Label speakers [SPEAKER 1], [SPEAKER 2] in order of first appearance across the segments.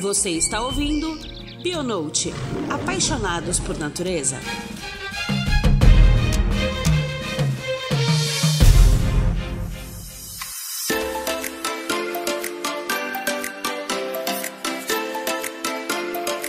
[SPEAKER 1] Você está ouvindo Bionote Apaixonados por Natureza.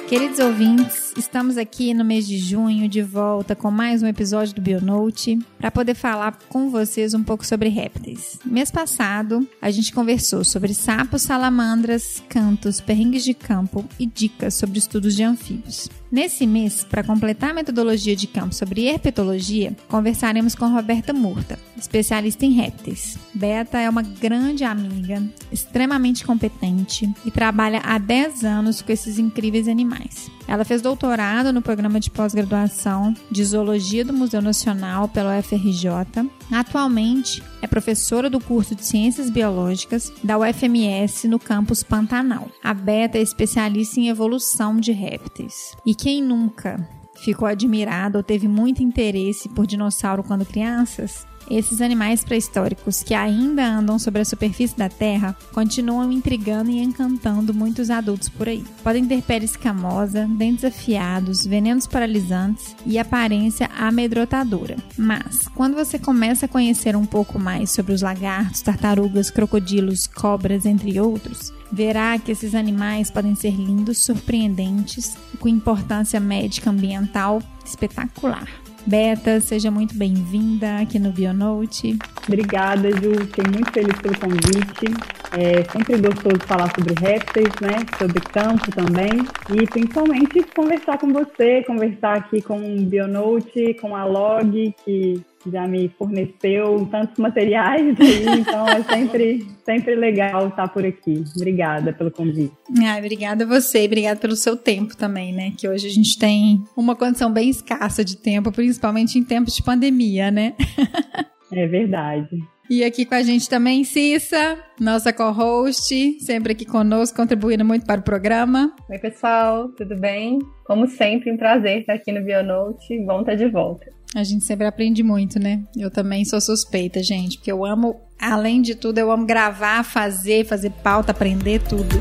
[SPEAKER 2] Queridos ouvintes, estamos aqui no mês de junho de volta com mais um episódio do Bionote para poder falar com vocês um pouco sobre répteis. Mês passado, a gente conversou sobre sapos, salamandras, cantos, perrengues de campo e dicas sobre estudos de anfíbios. Nesse mês, para completar a metodologia de campo sobre herpetologia, conversaremos com Roberta Murta, especialista em répteis. Beta é uma grande amiga, extremamente competente e trabalha há 10 anos com esses incríveis animais. Ela fez doutorado no programa de pós-graduação de Zoologia do Museu Nacional pela UFRJ. Atualmente é professora do curso de Ciências Biológicas da UFMS no campus Pantanal. A Beta é especialista em evolução de répteis. E quem nunca ficou admirado ou teve muito interesse por dinossauro quando crianças? Esses animais pré-históricos que ainda andam sobre a superfície da Terra continuam intrigando e encantando muitos adultos por aí. Podem ter pele escamosa, dentes afiados, venenos paralisantes e aparência amedrontadora. Mas, quando você começa a conhecer um pouco mais sobre os lagartos, tartarugas, crocodilos, cobras, entre outros, verá que esses animais podem ser lindos, surpreendentes com importância médica ambiental espetacular. Beta, seja muito bem-vinda aqui no Bionote.
[SPEAKER 3] Obrigada, Ju. Fiquei muito feliz pelo convite. É sempre gostoso falar sobre répteis, né? Sobre campo também. E principalmente conversar com você, conversar aqui com o Bionote, com a Log, que já me forneceu tantos materiais aí, então é sempre, sempre legal estar por aqui. Obrigada pelo convite.
[SPEAKER 2] Ah, obrigada a você, obrigada pelo seu tempo também, né? Que hoje a gente tem uma condição bem escassa de tempo, principalmente em tempos de pandemia, né?
[SPEAKER 3] é verdade.
[SPEAKER 2] E aqui com a gente também Cissa, nossa co-host, sempre aqui conosco, contribuindo muito para o programa.
[SPEAKER 4] Oi, pessoal, tudo bem? Como sempre, um prazer estar aqui no Bionote. Bom estar de volta.
[SPEAKER 2] A gente sempre aprende muito, né? Eu também sou suspeita, gente, porque eu amo, além de tudo, eu amo gravar, fazer, fazer pauta, aprender tudo.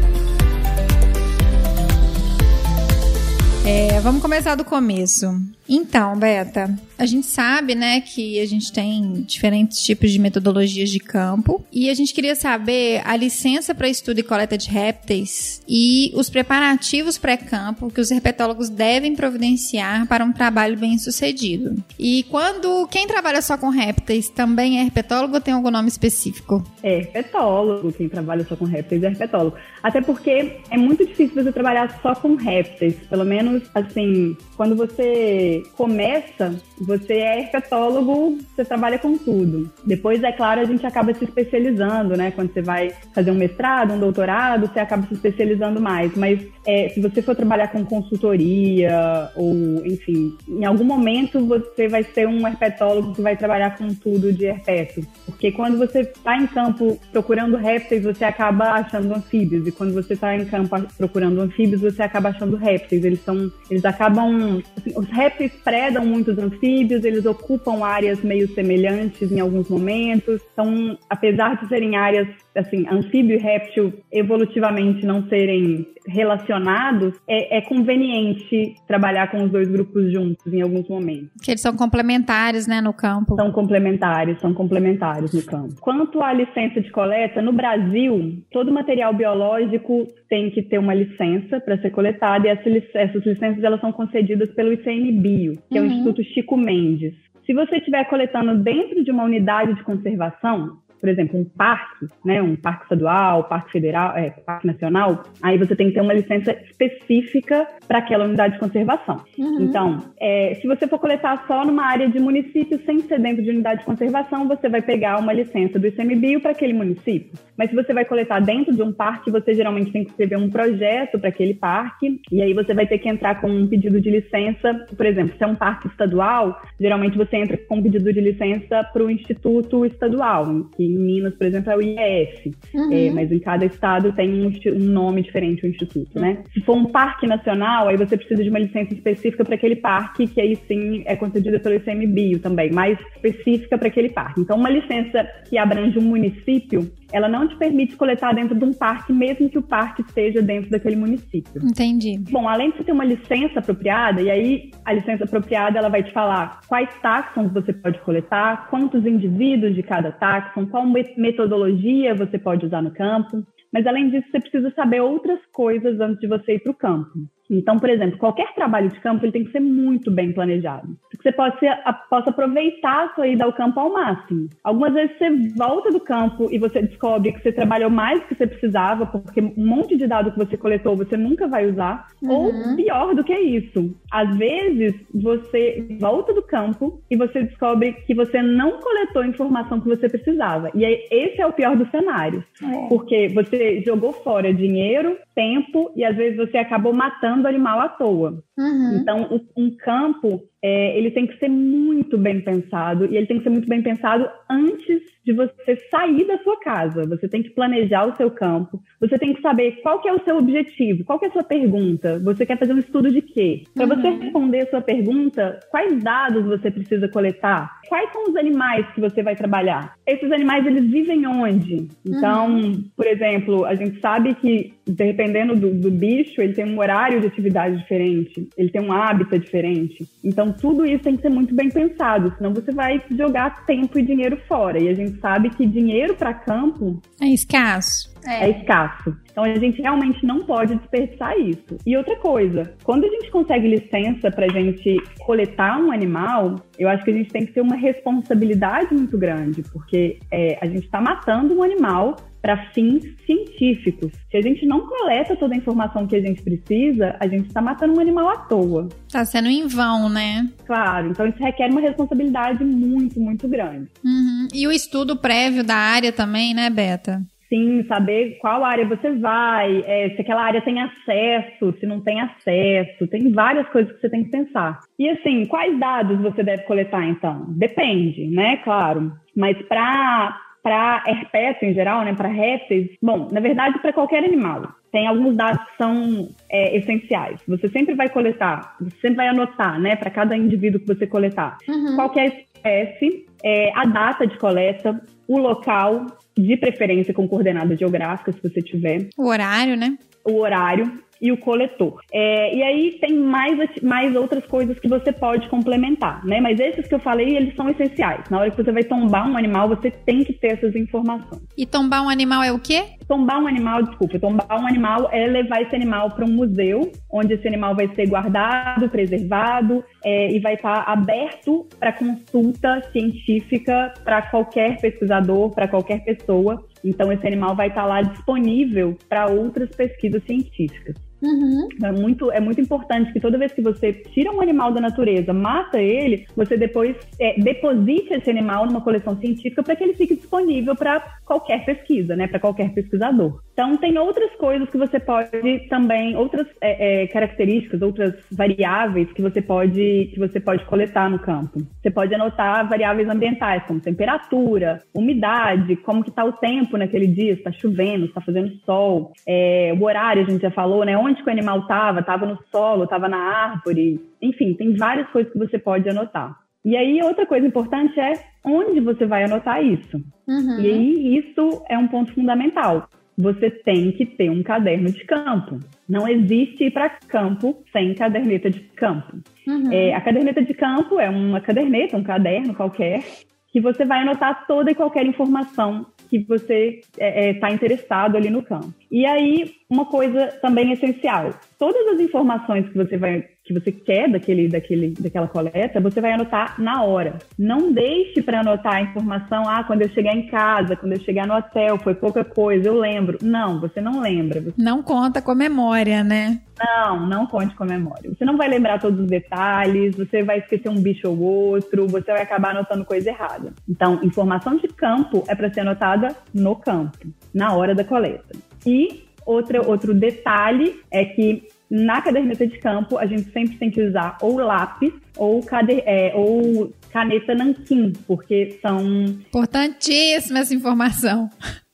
[SPEAKER 2] É, vamos começar do começo. Então, Beta, a gente sabe, né, que a gente tem diferentes tipos de metodologias de campo e a gente queria saber a licença para estudo e coleta de répteis e os preparativos pré-campo que os herpetólogos devem providenciar para um trabalho bem sucedido. E quando quem trabalha só com répteis também é herpetólogo ou tem algum nome específico?
[SPEAKER 3] É herpetólogo, quem trabalha só com répteis é herpetólogo. Até porque é muito difícil você trabalhar só com répteis, pelo menos assim, quando você começa, você é herpetólogo, você trabalha com tudo. Depois, é claro, a gente acaba se especializando, né? Quando você vai fazer um mestrado, um doutorado, você acaba se especializando mais. Mas é, se você for trabalhar com consultoria, ou enfim, em algum momento você vai ser um herpetólogo que vai trabalhar com tudo de herpeto. Porque quando você está em campo procurando répteis, você acaba achando anfíbios. E quando você está em campo procurando anfíbios, você acaba achando répteis. Eles são, eles acabam, assim, os répteis eles predam muitos anfíbios, eles ocupam áreas meio semelhantes em alguns momentos. Então, apesar de serem áreas assim, anfíbio e réptil evolutivamente não serem relacionados, é, é, conveniente trabalhar com os dois grupos juntos em alguns momentos.
[SPEAKER 2] Que eles são complementares, né, no campo.
[SPEAKER 3] São complementares, são complementares no campo. Quanto à licença de coleta, no Brasil, todo material biológico tem que ter uma licença para ser coletado e essas licenças elas são concedidas pelo ICMBio, que uhum. é o uhum. Instituto Chico Mendes. Se você estiver coletando dentro de uma unidade de conservação, por exemplo, um parque, né, um parque estadual, parque federal, é, parque nacional, aí você tem que ter uma licença específica para aquela unidade de conservação. Uhum. Então, é, se você for coletar só numa área de município sem ser dentro de unidade de conservação, você vai pegar uma licença do ICMBio para aquele município. Mas se você vai coletar dentro de um parque, você geralmente tem que escrever um projeto para aquele parque, e aí você vai ter que entrar com um pedido de licença. Por exemplo, se é um parque estadual, geralmente você entra com um pedido de licença para o instituto estadual, que em Minas, por exemplo, é o IEF, uhum. é, mas em cada estado tem um, um nome diferente, o instituto, né? Se for um parque nacional, aí você precisa de uma licença específica para aquele parque, que aí sim é concedida pelo ICMBio também, mais específica para aquele parque. Então, uma licença que abrange um município, ela não te permite coletar dentro de um parque, mesmo que o parque esteja dentro daquele município.
[SPEAKER 2] Entendi.
[SPEAKER 3] Bom, além de você ter uma licença apropriada, e aí a licença apropriada ela vai te falar quais táxons você pode coletar, quantos indivíduos de cada táxon, qual metodologia você pode usar no campo. Mas além disso, você precisa saber outras coisas antes de você ir para o campo. Então, por exemplo, qualquer trabalho de campo ele tem que ser muito bem planejado. Você pode ser, possa aproveitar a sua ida ao campo ao máximo. Algumas vezes você volta do campo e você descobre que você trabalhou mais do que você precisava, porque um monte de dado que você coletou você nunca vai usar. Uhum. Ou pior do que isso, às vezes você volta do campo e você descobre que você não coletou a informação que você precisava. E aí, esse é o pior dos cenários. É. Porque você jogou fora dinheiro, tempo e às vezes você acabou matando matando animal à toa. Uhum. Então, um campo, é, ele tem que ser muito bem pensado e ele tem que ser muito bem pensado antes de você sair da sua casa. Você tem que planejar o seu campo. Você tem que saber qual que é o seu objetivo, qual que é a sua pergunta. Você quer fazer um estudo de quê? Para uhum. você responder a sua pergunta, quais dados você precisa coletar? Quais são os animais que você vai trabalhar? Esses animais, eles vivem onde? Então, uhum. por exemplo, a gente sabe que, dependendo do, do bicho, ele tem um horário de atividade diferente, ele tem um hábito diferente. Então, tudo isso tem que ser muito bem pensado, senão você vai jogar tempo e dinheiro fora. E a gente sabe que dinheiro para campo
[SPEAKER 2] é escasso.
[SPEAKER 3] É. é. escasso. Então a gente realmente não pode desperdiçar isso. E outra coisa, quando a gente consegue licença para a gente coletar um animal, eu acho que a gente tem que ter uma responsabilidade muito grande, porque é, a gente está matando um animal para fins científicos. Se a gente não coleta toda a informação que a gente precisa, a gente está matando um animal à toa.
[SPEAKER 2] Está sendo em vão, né?
[SPEAKER 3] Claro, então isso requer uma responsabilidade muito, muito grande.
[SPEAKER 2] Uhum. E o estudo prévio da área também, né, Beta?
[SPEAKER 3] Sim, saber qual área você vai, é, se aquela área tem acesso, se não tem acesso, tem várias coisas que você tem que pensar. E assim, quais dados você deve coletar então? Depende, né? Claro. Mas para para herpes em geral, né, para répteis, bom, na verdade para qualquer animal. Tem alguns dados que são é, essenciais. Você sempre vai coletar, você sempre vai anotar, né, para cada indivíduo que você coletar. Uhum. Qual a espécie, é, a data de coleta, o local, de preferência com coordenadas geográficas, se você tiver.
[SPEAKER 2] O horário, né?
[SPEAKER 3] O horário e o coletor. É, e aí tem mais, mais outras coisas que você pode complementar, né? Mas esses que eu falei, eles são essenciais. Na hora que você vai tombar um animal, você tem que ter essas informações.
[SPEAKER 2] E tombar um animal é o quê?
[SPEAKER 3] Tombar um animal, desculpa, tombar um animal é levar esse animal para um museu, onde esse animal vai ser guardado, preservado é, e vai estar aberto para consulta científica para qualquer pesquisador, para qualquer pessoa. Então, esse animal vai estar lá disponível para outras pesquisas científicas. Uhum. É, muito, é muito importante que toda vez que você tira um animal da natureza, mata ele, você depois é, deposite esse animal numa coleção científica para que ele fique disponível para qualquer pesquisa, né, para qualquer pesquisador. Então, tem outras coisas que você pode também, outras é, é, características, outras variáveis que você pode que você pode coletar no campo. Você pode anotar variáveis ambientais, como temperatura, umidade, como que está o tempo naquele dia, está chovendo, está fazendo sol, é, o horário a gente já falou, né? Onde que o animal estava, estava no solo, estava na árvore, enfim, tem várias coisas que você pode anotar. E aí, outra coisa importante é onde você vai anotar isso. Uhum. E aí, isso é um ponto fundamental. Você tem que ter um caderno de campo. Não existe ir para campo sem caderneta de campo. Uhum. É, a caderneta de campo é uma caderneta, um caderno qualquer, que você vai anotar toda e qualquer informação que você está é, é, tá interessado ali no campo. E aí, uma coisa também essencial: todas as informações que você vai que você quer daquele, daquele, daquela coleta, você vai anotar na hora. Não deixe para anotar a informação, ah, quando eu chegar em casa, quando eu chegar no hotel, foi pouca coisa, eu lembro. Não, você não lembra. Você...
[SPEAKER 2] Não conta com a memória, né?
[SPEAKER 3] Não, não conte com a memória. Você não vai lembrar todos os detalhes, você vai esquecer um bicho ou outro, você vai acabar anotando coisa errada. Então, informação de campo é para ser anotada no campo, na hora da coleta. E outra, outro detalhe é que na caderneta de campo, a gente sempre tem que usar ou lápis ou, cade é, ou caneta nanquim, porque são.
[SPEAKER 2] Importantíssima essa informação.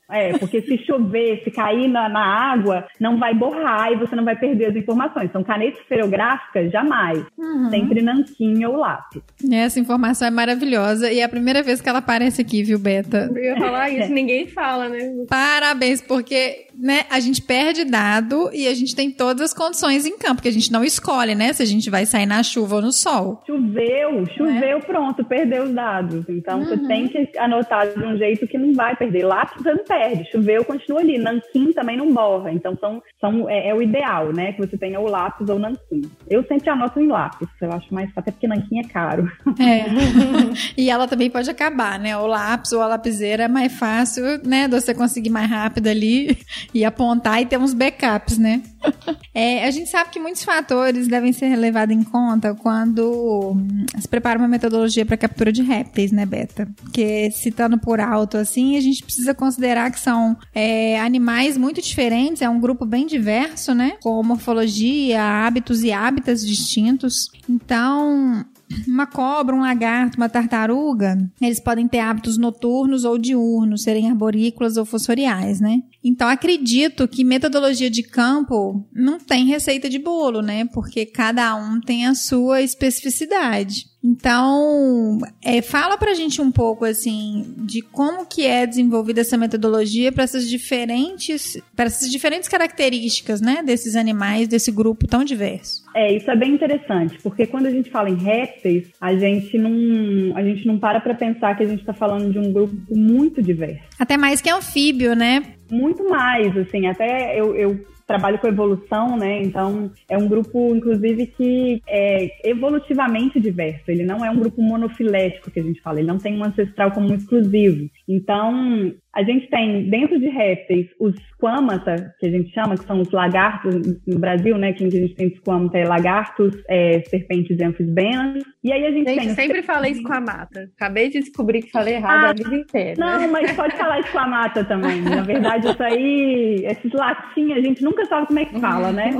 [SPEAKER 3] É, porque se chover, se cair na, na, água, não vai borrar e você não vai perder as informações. Então, caneta esferográfica, jamais. Uhum. Sempre nanquim ou lápis.
[SPEAKER 2] Essa informação é maravilhosa e é a primeira vez que ela aparece aqui, viu, Beta?
[SPEAKER 4] Eu ia falar isso, ninguém fala, né?
[SPEAKER 2] Parabéns, porque né, a gente perde dado e a gente tem todas as condições em campo, porque a gente não escolhe, né, se a gente vai sair na chuva ou no sol.
[SPEAKER 3] Choveu, choveu, é? pronto, perdeu os dados. Então, uhum. você tem que anotar de um jeito que não vai perder. Lápis você não perde, choveu, continua ali. Nanquim também não borra. Então, são, são, é, é, o ideal, né, que você tenha o lápis ou nanquim. Eu sempre anoto em lápis, eu acho mais fácil, até porque nanquim é caro.
[SPEAKER 2] É. e ela também pode acabar, né, o lápis ou a lapiseira é mais fácil, né, de você conseguir mais rápido ali e apontar e ter uns backups, né? É, a gente sabe que muitos fatores devem ser levados em conta quando hum, se prepara uma metodologia para captura de répteis, né, Beta? Porque citando por alto assim, a gente precisa considerar que são é, animais muito diferentes, é um grupo bem diverso, né? Com morfologia, hábitos e hábitats distintos. Então, uma cobra, um lagarto, uma tartaruga, eles podem ter hábitos noturnos ou diurnos, serem arborícolas ou fossoriais, né? Então acredito que metodologia de campo não tem receita de bolo, né? Porque cada um tem a sua especificidade. Então, é, fala pra gente um pouco assim de como que é desenvolvida essa metodologia para essas diferentes, para essas diferentes características, né, desses animais, desse grupo tão diverso.
[SPEAKER 3] É, isso é bem interessante, porque quando a gente fala em répteis, a gente não, a gente não para para pensar que a gente está falando de um grupo muito diverso.
[SPEAKER 2] Até mais que anfíbio, né?
[SPEAKER 3] Muito mais, assim, até eu, eu trabalho com evolução, né? Então é um grupo, inclusive, que é evolutivamente diverso. Ele não é um grupo monofilético que a gente fala. Ele não tem um ancestral como exclusivo. Então a gente tem dentro de répteis os squamata, que a gente chama, que são os lagartos no Brasil, né? Que a gente tem squamata é lagartos, é, serpentes e anfisbenas. E aí a gente,
[SPEAKER 4] gente
[SPEAKER 3] tem.
[SPEAKER 4] sempre falei squamata. Acabei de descobrir que falei errado ah, a vida inteira.
[SPEAKER 3] Não, mas pode falar squamata também. Na verdade, isso aí, esses latim, a gente nunca sabe como é que fala, né?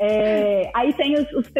[SPEAKER 3] É, aí tem os, os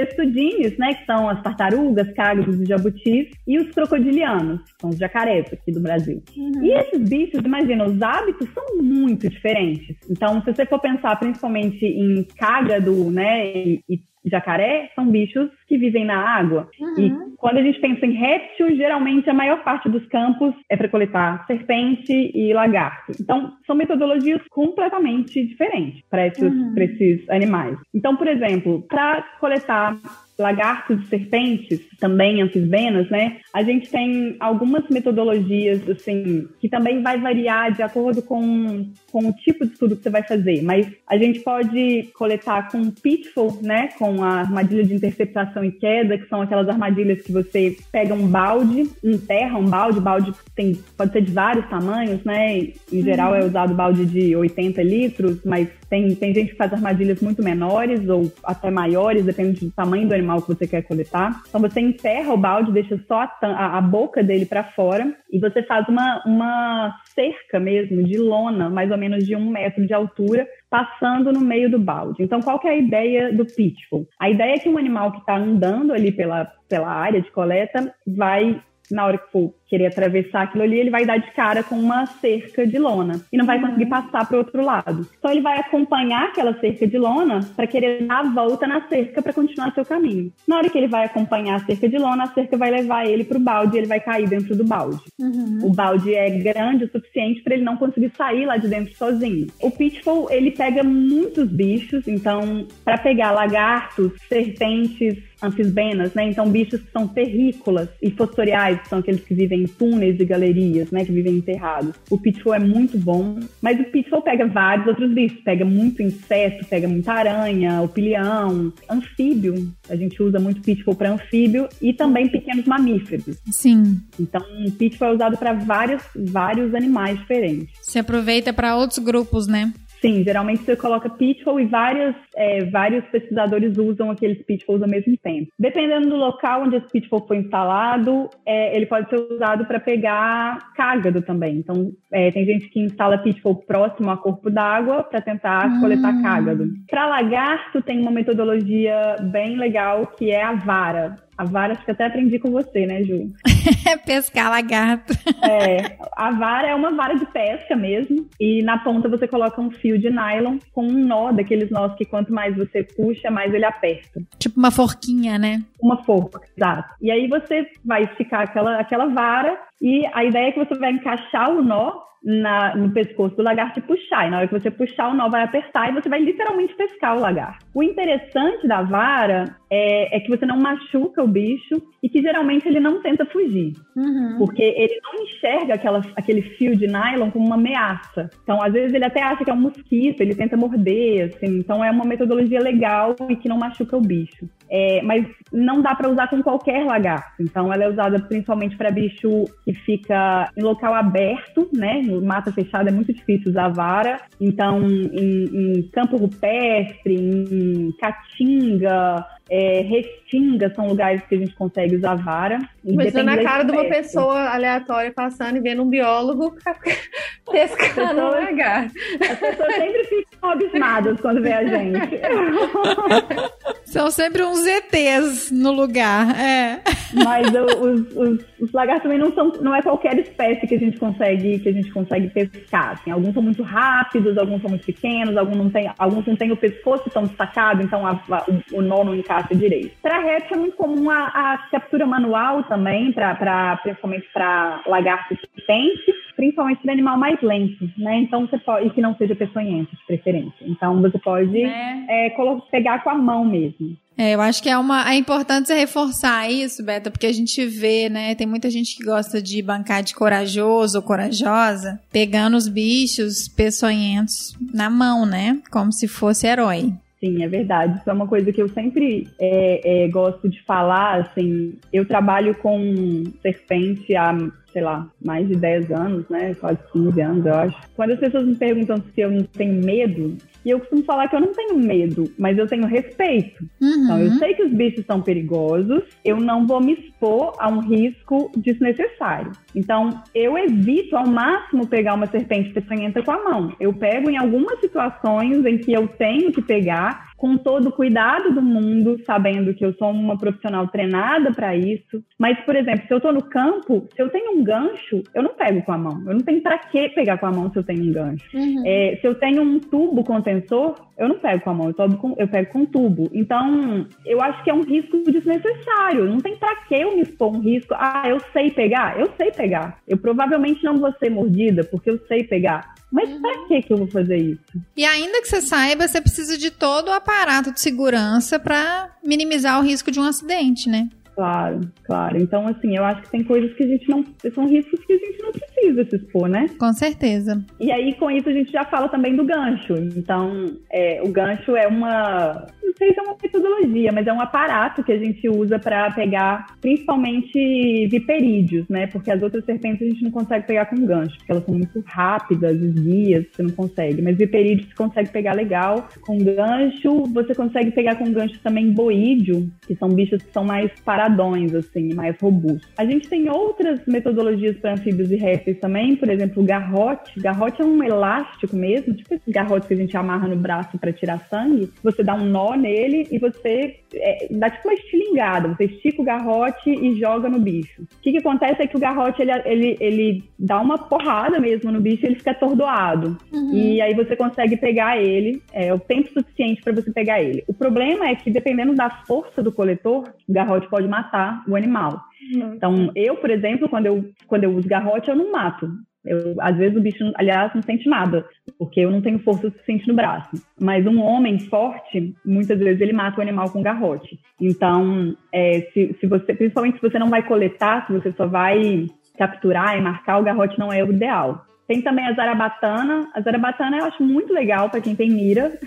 [SPEAKER 3] né? Que são as tartarugas, cágados e jabutis. E os crocodilianos, são os jacarés aqui do Brasil. Uhum. E esses bichos, imagina, os hábitos são muito diferentes. Então, se você for pensar principalmente em cágado, né? E, e jacaré são bichos que vivem na água. Uhum. E quando a gente pensa em réptil, geralmente a maior parte dos campos é para coletar serpente e lagarto. Então, são metodologias completamente diferentes para esses, uhum. esses animais. Então, por exemplo, para coletar lagartos e serpentes, também anfisbenas, né? A gente tem algumas metodologias, assim, que também vai variar de acordo com, com o tipo de estudo que você vai fazer, mas a gente pode coletar com pitfall, né? Com a armadilha de interceptação e queda, que são aquelas armadilhas que você pega um balde, enterra um balde, balde tem, pode ser de vários tamanhos, né? Em geral é usado balde de 80 litros, mas tem, tem gente que faz armadilhas muito menores ou até maiores, depende do tamanho do animal que você quer coletar. Então você enterra o balde, deixa só a, a, a boca dele para fora e você faz uma, uma cerca mesmo de lona, mais ou menos de um metro de altura, passando no meio do balde. Então, qual que é a ideia do pitfall? A ideia é que um animal que está andando ali pela, pela área de coleta vai na hora que for querer atravessar aquilo ali, ele vai dar de cara com uma cerca de lona e não vai conseguir uhum. passar para o outro lado. Então ele vai acompanhar aquela cerca de lona para querer dar a volta na cerca para continuar seu caminho. Na hora que ele vai acompanhar a cerca de lona, a cerca vai levar ele para o balde e ele vai cair dentro do balde. Uhum. O balde é grande o suficiente para ele não conseguir sair lá de dentro sozinho. O pitfall ele pega muitos bichos, então para pegar lagartos, serpentes, anfisbenas, né? Então bichos que são terrícolas e fossoriais, que são aqueles que vivem em túneis e galerias, né, que vivem enterrados. O pitfall é muito bom, mas o pitfall pega vários outros bichos, pega muito inseto, pega muita aranha, o pilhão, anfíbio. A gente usa muito pitfall para anfíbio e também pequenos mamíferos.
[SPEAKER 2] Sim.
[SPEAKER 3] Então, o pitfall é usado para vários vários animais diferentes.
[SPEAKER 2] Se aproveita para outros grupos, né?
[SPEAKER 3] Sim, geralmente você coloca pitfall e vários, é, vários pesquisadores usam aqueles pitfalls ao mesmo tempo. Dependendo do local onde esse pitfall foi instalado, é, ele pode ser usado para pegar cágado também. Então, é, tem gente que instala pitfall próximo a corpo d'água para tentar hum. coletar cágado. Para lagarto, tem uma metodologia bem legal que é a vara. A vara, acho que até aprendi com você, né, Ju?
[SPEAKER 2] Pescar lagarto.
[SPEAKER 3] É, a vara é uma vara de pesca mesmo, e na ponta você coloca um fio de nylon com um nó, daqueles nós que quanto mais você puxa, mais ele aperta.
[SPEAKER 2] Tipo uma forquinha, né?
[SPEAKER 3] Uma forca, exato. E aí você vai esticar aquela, aquela vara, e a ideia é que você vai encaixar o nó na, no pescoço do lagarto e puxar. E na hora que você puxar, o nó vai apertar e você vai literalmente pescar o lagarto. O interessante da vara é, é que você não machuca o bicho e que geralmente ele não tenta fugir. Uhum. Porque ele não enxerga aquela, aquele fio de nylon como uma ameaça. Então, às vezes, ele até acha que é um mosquito, ele tenta morder, assim. Então, é uma metodologia legal e que não machuca o bicho. É, mas não dá para usar com qualquer lagarto. Então, ela é usada principalmente para bicho que fica em local aberto, né? No mata fechada é muito difícil usar vara. Então, em, em campo rupestre, em caatinga, é, restinga são lugares que a gente consegue usar vara.
[SPEAKER 4] Mas na cara de uma pessoa aleatória passando e vendo um biólogo pescando um lagarto.
[SPEAKER 3] As pessoas sempre ficam abismadas quando vê a gente.
[SPEAKER 2] São sempre uns ETs no lugar, é.
[SPEAKER 3] Mas os, os, os, lagartos também não são, não é qualquer espécie que a gente consegue, que a gente consegue pescar. Assim. Alguns são muito rápidos, alguns são muito pequenos, alguns não têm, alguns não têm o pescoço tão destacado, então a, a, o, o nó não encaixa direito. Para réptil é muito comum a, a captura manual também, pra principalmente para lagartos potentes, principalmente para animal mais lento, né? Então você pode, e que não seja peçonhento de preferência. Então você pode é. É, pegar com a mão mesmo.
[SPEAKER 2] É, eu acho que é uma é importante reforçar isso, Beta, porque a gente vê, né? Tem muita gente que gosta de bancar de corajoso ou corajosa, pegando os bichos peçonhentos na mão, né? Como se fosse herói.
[SPEAKER 3] Sim, é verdade. Isso é uma coisa que eu sempre é, é, gosto de falar. Assim, eu trabalho com serpente há, sei lá, mais de 10 anos, né? Quase 15 anos, eu acho. Quando as pessoas me perguntam se eu não tenho medo, e eu costumo falar que eu não tenho medo, mas eu tenho respeito. Uhum. Então, eu sei que os bichos são perigosos, eu não vou me expor a um risco desnecessário. Então, eu evito ao máximo pegar uma serpente peçonhenta com a mão. Eu pego em algumas situações em que eu tenho que pegar, com todo o cuidado do mundo, sabendo que eu sou uma profissional treinada para isso. Mas, por exemplo, se eu estou no campo, se eu tenho um gancho, eu não pego com a mão. Eu não tenho para que pegar com a mão se eu tenho um gancho. Uhum. É, se eu tenho um tubo contensor, eu não pego com a mão, eu, com, eu pego com tubo. Então, eu acho que é um risco desnecessário. Não tem para que eu me expor um risco. Ah, eu sei pegar? Eu sei pegar. Eu provavelmente não vou ser mordida porque eu sei pegar. Mas uhum. pra que que eu vou fazer isso?
[SPEAKER 2] E ainda que você saiba, você precisa de todo o aparato de segurança para minimizar o risco de um acidente, né?
[SPEAKER 3] Claro, claro. Então, assim, eu acho que tem coisas que a gente não. São riscos que a gente não precisa se expor, né?
[SPEAKER 2] Com certeza.
[SPEAKER 3] E aí, com isso, a gente já fala também do gancho. Então, é, o gancho é uma sei se é uma metodologia, mas é um aparato que a gente usa para pegar principalmente viperídeos, né? Porque as outras serpentes a gente não consegue pegar com gancho, porque elas são muito rápidas, os guias, você não consegue. Mas viperídeos você consegue pegar legal com gancho. Você consegue pegar com gancho também boídeo, que são bichos que são mais paradões, assim, mais robustos. A gente tem outras metodologias para anfíbios e répteis também, por exemplo, garrote. Garrote é um elástico mesmo, tipo esse garrote que a gente amarra no braço para tirar sangue. Você dá um nó nele e você é, dá tipo uma estilingada, você estica o garrote e joga no bicho. O que, que acontece é que o garrote ele, ele, ele dá uma porrada mesmo no bicho e ele fica atordoado. Uhum. E aí você consegue pegar ele, é o tempo suficiente para você pegar ele. O problema é que dependendo da força do coletor, o garrote pode matar o animal. Uhum. Então, eu, por exemplo, quando eu, quando eu uso garrote, eu não mato. Eu, às vezes o bicho, aliás, não sente nada, porque eu não tenho força suficiente no braço. Mas um homem forte, muitas vezes ele mata o animal com garrote. Então, é, se, se você, principalmente se você não vai coletar, se você só vai capturar e marcar, o garrote não é o ideal. Tem também a zarabatana. A zarabatana eu acho muito legal para quem tem mira,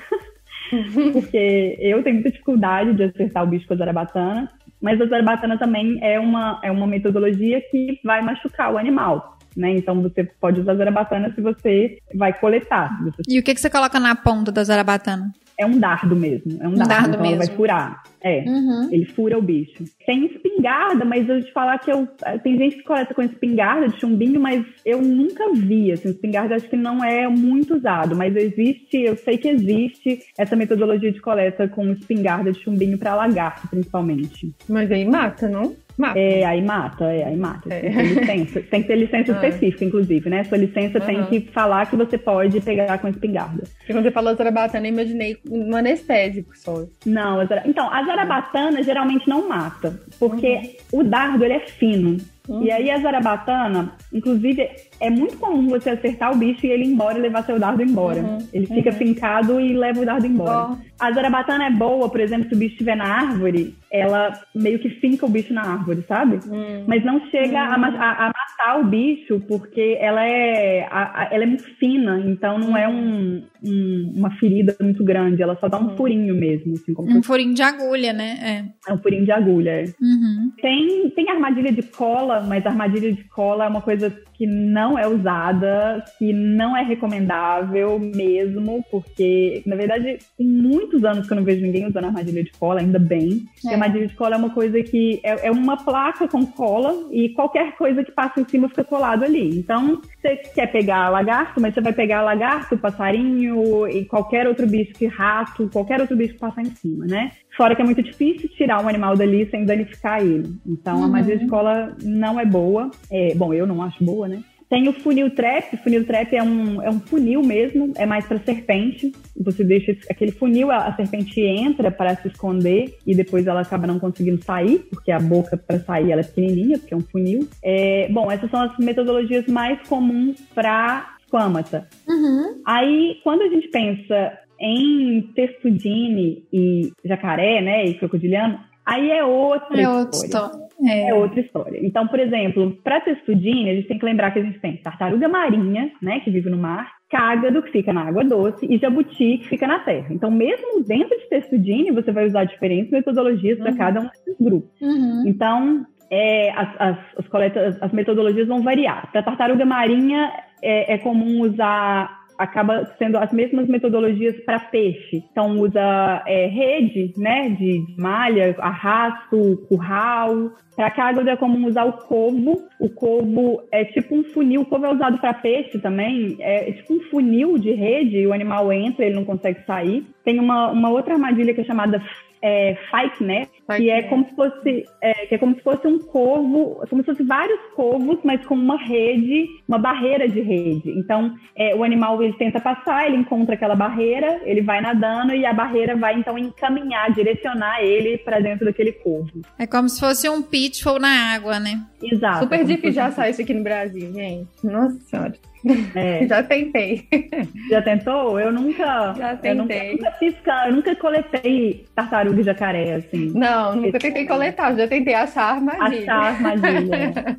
[SPEAKER 3] porque eu tenho muita dificuldade de acertar o bicho com a zarabatana. Mas a zarabatana também é uma, é uma metodologia que vai machucar o animal né? Então você pode usar zarabatana se você vai coletar.
[SPEAKER 2] E o que, que você coloca na ponta da zarabatana?
[SPEAKER 3] é um dardo mesmo. É um, um dardo, dardo então mesmo. ela vai furar. É, uhum. ele fura o bicho. Tem espingarda, mas eu te falar que eu. Tem gente que coleta com espingarda de chumbinho, mas eu nunca vi. Assim, espingarda acho que não é muito usado, mas existe, eu sei que existe essa metodologia de coleta com espingarda de chumbinho para lagarto, principalmente.
[SPEAKER 4] Mas aí mata, não?
[SPEAKER 3] Mata. É, aí mata, é, aí mata. É. Tem, que ter licença, tem que ter licença ah. específica, inclusive, né? Sua licença uhum. tem que falar que você pode pegar com espingarda.
[SPEAKER 4] E quando você falou zarabatana, eu imaginei um anestésico só.
[SPEAKER 3] Não, a zara... então, a zarabatana geralmente não mata, porque uhum. o dardo ele é fino. Uhum. E aí a zarabatana, inclusive, é muito comum você acertar o bicho e ele ir embora e levar seu dardo embora. Uhum. Ele fica uhum. fincado e leva o dardo embora. Oh. A zarabatana é boa, por exemplo, se o bicho estiver na árvore, ela meio que finca o bicho na árvore, sabe? Uhum. Mas não chega a, a, a, matar o bicho porque ela é, a, ela é muito fina, então não é um, um, uma ferida muito grande, ela só dá um uhum. furinho mesmo. Assim,
[SPEAKER 2] um furinho de agulha, né?
[SPEAKER 3] É, é um furinho de agulha. É. Uhum. Tem, tem armadilha de cola, mas armadilha de cola é uma coisa que não é usada, que não é recomendável mesmo, porque, na verdade, tem muitos anos que eu não vejo ninguém usando armadilha de cola, ainda bem. É. armadilha de cola é uma coisa que é, é, uma placa com cola e qualquer coisa que passa em cima fica colado ali. Então, você quer pegar lagarto, mas você vai pegar lagarto, passarinho e qualquer outro bicho que rato, qualquer outro bicho que passar em cima, né? Fora que é muito difícil tirar um animal dali sem danificar ele. Então, uhum. a armadilha de cola não é boa. É, bom, eu não acho boa, né? Tem o funil trap. O funil trap é um, é um funil mesmo, é mais para serpente. Você deixa aquele funil, a, a serpente entra para se esconder e depois ela acaba não conseguindo sair, porque a boca para sair ela é pequenininha, porque é um funil. É, bom, essas são as metodologias mais comuns para esquamata. Uhum. Aí, quando a gente pensa em testudine e jacaré, né, e crocodiliano, aí é outra é história. Outra história. É. é. outra história. Então, por exemplo, para testudine, a gente tem que lembrar que a gente tem tartaruga marinha, né, que vive no mar, cágado, que fica na água doce, e jabuti, que fica na terra. Então, mesmo dentro de testudine, você vai usar diferentes metodologias uhum. para cada um desses grupos. Uhum. Então, é, as, as, as, coletas, as metodologias vão variar. Para tartaruga marinha, é, é comum usar acaba sendo as mesmas metodologias para peixe. Então usa é, rede, né, de, malha, arrasto, curral. Para cágado é comum usar o covo. O covo é tipo um funil. O covo é usado para peixe também. É, tipo um funil de rede. O animal entra, ele não consegue sair. Tem uma, uma outra armadilha que é chamada é, Fike Net, que é como se fosse é, que é como se fosse um corvo, como se fosse vários corvos, mas com uma rede, uma barreira de rede. Então, é, o animal ele tenta passar, ele encontra aquela barreira, ele vai nadando e a barreira vai então encaminhar, direcionar ele para dentro daquele corvo.
[SPEAKER 2] É como se fosse um pitfall na água, né?
[SPEAKER 3] Exato.
[SPEAKER 4] Super difícil já sair isso aqui no Brasil, gente. Nossa senhora. É. Já tentei.
[SPEAKER 3] Já tentou? Eu nunca.
[SPEAKER 4] Já tentei.
[SPEAKER 3] Eu nunca, nunca fiz, eu nunca coletei tartaruga e jacaré, assim.
[SPEAKER 4] Não, nunca tentei coletar, já tentei achar armadilha.
[SPEAKER 3] Achar armadilha.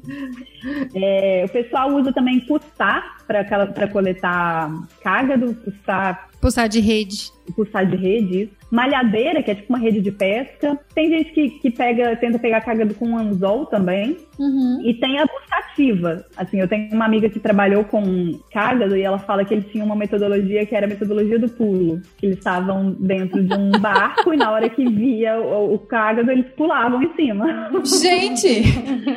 [SPEAKER 3] é, o pessoal usa também puçar para coletar cágado, puçar.
[SPEAKER 2] Puçar de rede.
[SPEAKER 3] Puçar de rede, isso malhadeira, que é tipo uma rede de pesca. Tem gente que, que pega, tenta pegar cagado com anzol também. Uhum. E tem a buscativa. Assim, eu tenho uma amiga que trabalhou com cágado e ela fala que eles tinham uma metodologia que era a metodologia do pulo. Que eles estavam dentro de um barco e na hora que via o, o cágado, eles pulavam em cima.
[SPEAKER 2] Gente!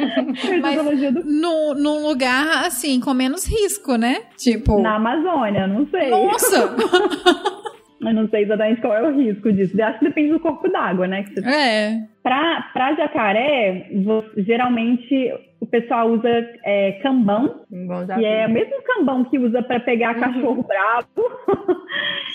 [SPEAKER 2] metodologia do... no, num lugar, assim, com menos risco, né? Tipo...
[SPEAKER 3] Na Amazônia, não sei.
[SPEAKER 2] Nossa!
[SPEAKER 3] Eu não sei exatamente qual é o risco disso. Eu acho que depende do corpo d'água, né? Que
[SPEAKER 2] você... É.
[SPEAKER 3] Pra, pra jacaré, geralmente o pessoal usa é, cambão, que é o mesmo cambão que usa para pegar uhum. cachorro bravo.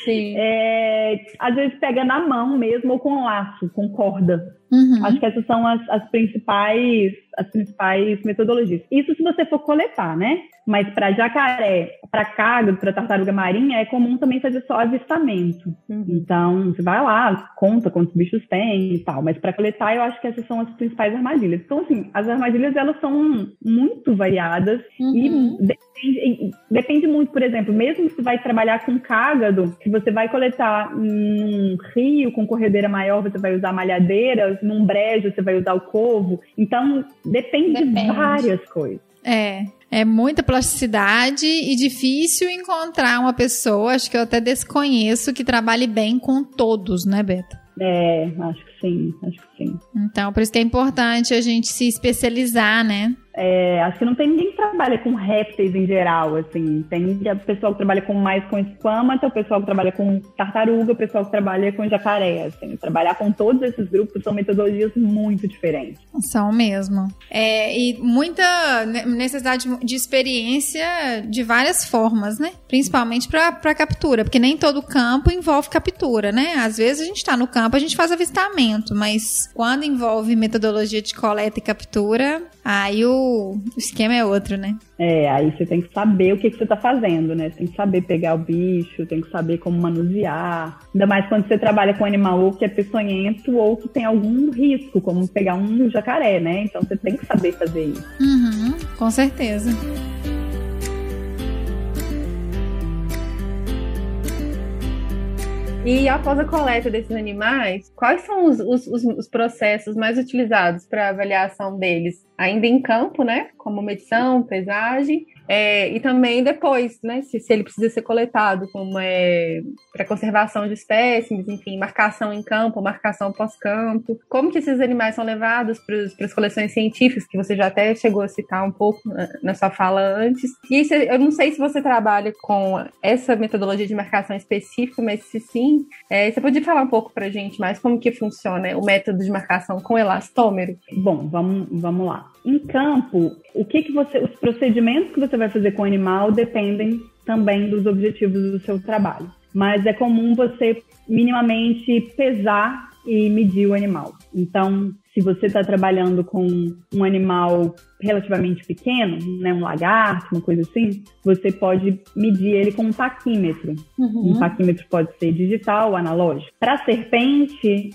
[SPEAKER 2] Sim.
[SPEAKER 3] É, às vezes pega na mão mesmo ou com laço, com corda. Uhum. Acho que essas são as, as, principais as principais metodologias. Isso se você for coletar, né? Mas para jacaré, para cágado, para tartaruga marinha, é comum também fazer só avistamento. Uhum. Então, você vai lá, conta quantos bichos tem e tal. Mas para coletar, eu acho que essas são as principais armadilhas. Então, assim, as armadilhas, elas são muito variadas uhum. e depende, depende muito, por exemplo, mesmo se vai trabalhar com cágado, se você vai coletar num rio com corredeira maior, você vai usar malhadeiras, num brejo você vai usar o covo. Então, depende, depende. de várias coisas.
[SPEAKER 2] É. É muita plasticidade e difícil encontrar uma pessoa, acho que eu até desconheço, que trabalhe bem com todos, né, Beto?
[SPEAKER 3] É, acho que sim, acho que sim.
[SPEAKER 2] Então, por isso que é importante a gente se especializar, né?
[SPEAKER 3] É, acho que não tem ninguém que trabalha com répteis em geral, assim. Tem o pessoal que trabalha com mais com esquamata, o pessoal que trabalha com tartaruga, o pessoal que trabalha com jacaré, assim. Trabalhar com todos esses grupos são metodologias muito diferentes.
[SPEAKER 2] São mesmo. É, e muita necessidade de experiência de várias formas, né? Principalmente para captura, porque nem todo campo envolve captura, né? Às vezes a gente está no campo, a gente faz avistamento, mas quando envolve metodologia de coleta e captura, aí o o esquema é outro, né?
[SPEAKER 3] É, aí você tem que saber o que, que você está fazendo, né? Você tem que saber pegar o bicho, tem que saber como manusear. Ainda mais quando você trabalha com um animal ou que é peçonhento ou que tem algum risco, como pegar um jacaré, né? Então você tem que saber fazer isso.
[SPEAKER 2] Uhum, com certeza.
[SPEAKER 4] E após a coleta desses animais, quais são os, os, os processos mais utilizados para avaliação deles? Ainda em campo, né? Como medição, pesagem, é, e também depois, né, se, se, ele precisa ser coletado, como é para conservação de espécies, enfim, marcação em campo, marcação pós-campo. Como que esses animais são levados para as coleções científicas, que você já até chegou a citar um pouco na, na sua fala antes. E eu não sei se você trabalha com essa metodologia de marcação específica, mas se sim, é, você podia falar um pouco para gente mais como que funciona o método de marcação com elastômero?
[SPEAKER 3] Bom, vamos, vamos lá. Em campo, o que, que você, os procedimentos que você vai fazer com o animal dependem também dos objetivos do seu trabalho. Mas é comum você minimamente pesar e medir o animal. Então, se você está trabalhando com um animal relativamente pequeno, né, um lagarto, uma coisa assim, você pode medir ele com um paquímetro. Uhum. Um paquímetro pode ser digital ou analógico. Para serpente,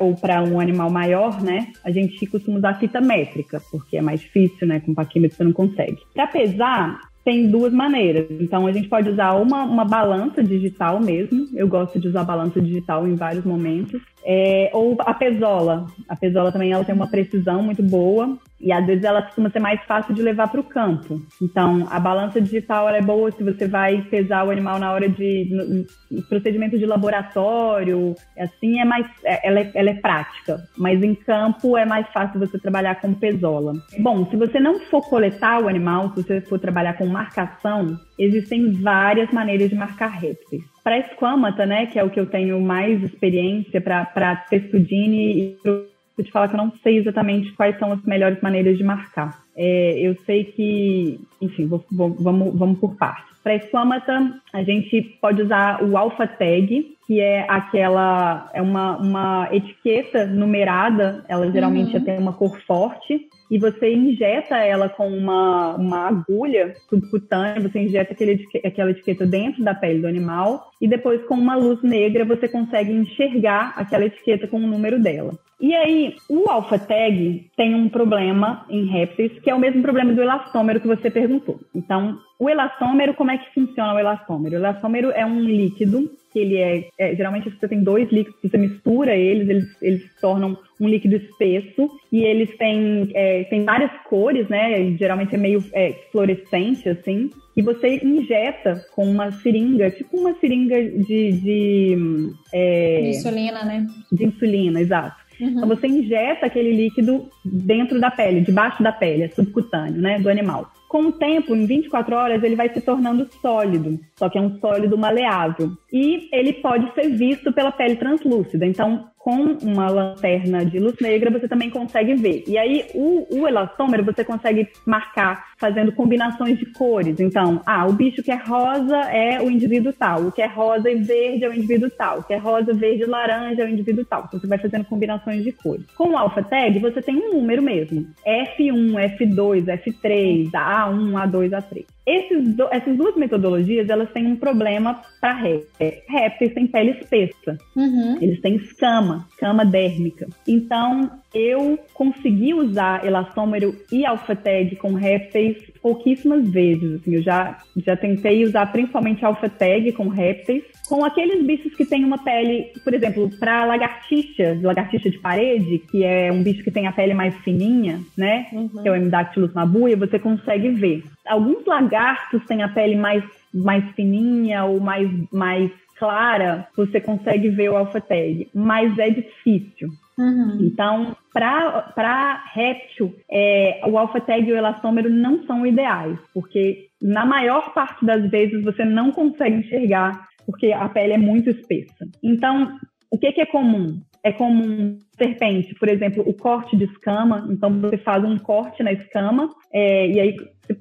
[SPEAKER 3] ou para um animal maior, né, a gente costuma usar fita métrica, porque é mais difícil, né, com paquímetro você não consegue. Para pesar, tem duas maneiras. Então, a gente pode usar uma, uma balança digital mesmo. Eu gosto de usar balança digital em vários momentos. É, ou a pesola. A pesola também ela tem uma precisão muito boa e às vezes ela costuma ser mais fácil de levar para o campo. Então, a balança digital é boa se você vai pesar o animal na hora de no, no procedimento de laboratório, assim é mais é, ela, é, ela é prática, mas em campo é mais fácil você trabalhar com pesola. Bom, se você não for coletar o animal, se você for trabalhar com marcação, existem várias maneiras de marcar répteis. Para esquamata, né, que é o que eu tenho mais experiência para testudine e vou te falar que eu não sei exatamente quais são as melhores maneiras de marcar. É, eu sei que, enfim, vou, vou, vamos, vamos por partes. Para esquamata, a gente pode usar o alpha tag, que é aquela, é uma, uma etiqueta numerada, ela geralmente uhum. tem uma cor forte, e você injeta ela com uma, uma agulha subcutânea, você injeta aquele, aquela etiqueta dentro da pele do animal e depois com uma luz negra você consegue enxergar aquela etiqueta com o número dela. E aí, o alpha tag tem um problema em répteis, que é o mesmo problema do elastômero que você perguntou. Então, o elastômero, como é que funciona o elastômero? O elastômero é um líquido que ele é, é, geralmente você tem dois líquidos, você mistura eles, eles, eles se tornam um líquido espesso e eles têm, é, têm várias cores, né? Geralmente é meio é, fluorescente, assim. E você injeta com uma seringa, tipo uma seringa de.
[SPEAKER 2] De, é, de insulina, né?
[SPEAKER 3] De insulina, exato. Uhum. Então você injeta aquele líquido dentro da pele, debaixo da pele, é subcutâneo, né, do animal. Com o tempo, em 24 horas, ele vai se tornando sólido, só que é um sólido maleável. E ele pode ser visto pela pele translúcida. Então, com uma lanterna de luz negra, você também consegue ver. E aí, o, o elastômero você consegue marcar fazendo combinações de cores. Então, ah, o bicho que é rosa é o indivíduo tal, o que é rosa e verde é o indivíduo tal, o que é rosa, verde e laranja é o indivíduo tal. Então, você vai fazendo combinações de cores. Com o alpha tag, você tem um número mesmo. F1, F2, F3, A1, A2, A3. Esses do, essas duas metodologias, elas têm um problema para répteis. Répteis têm pele espessa. Uhum. Eles têm escama escama, escama dérmica. Então, eu consegui usar elastômero e alfa-tag com répteis pouquíssimas vezes. Assim, eu já, já tentei usar principalmente alfa-tag com répteis. Com aqueles bichos que têm uma pele, por exemplo, para lagartixa, lagartixa de parede, que é um bicho que tem a pele mais fininha, né? Uhum. Que é o Hemidactylus mabuia, você consegue ver. Alguns lagartos têm a pele mais, mais fininha ou mais, mais clara, você consegue ver o alpha tag, mas é difícil. Uhum. Então, para réptil, é, o alpha tag e o elastômero não são ideais, porque na maior parte das vezes você não consegue enxergar, porque a pele é muito espessa. Então, o que, que é comum? É comum serpente, por exemplo, o corte de escama. Então, você faz um corte na escama, é, e aí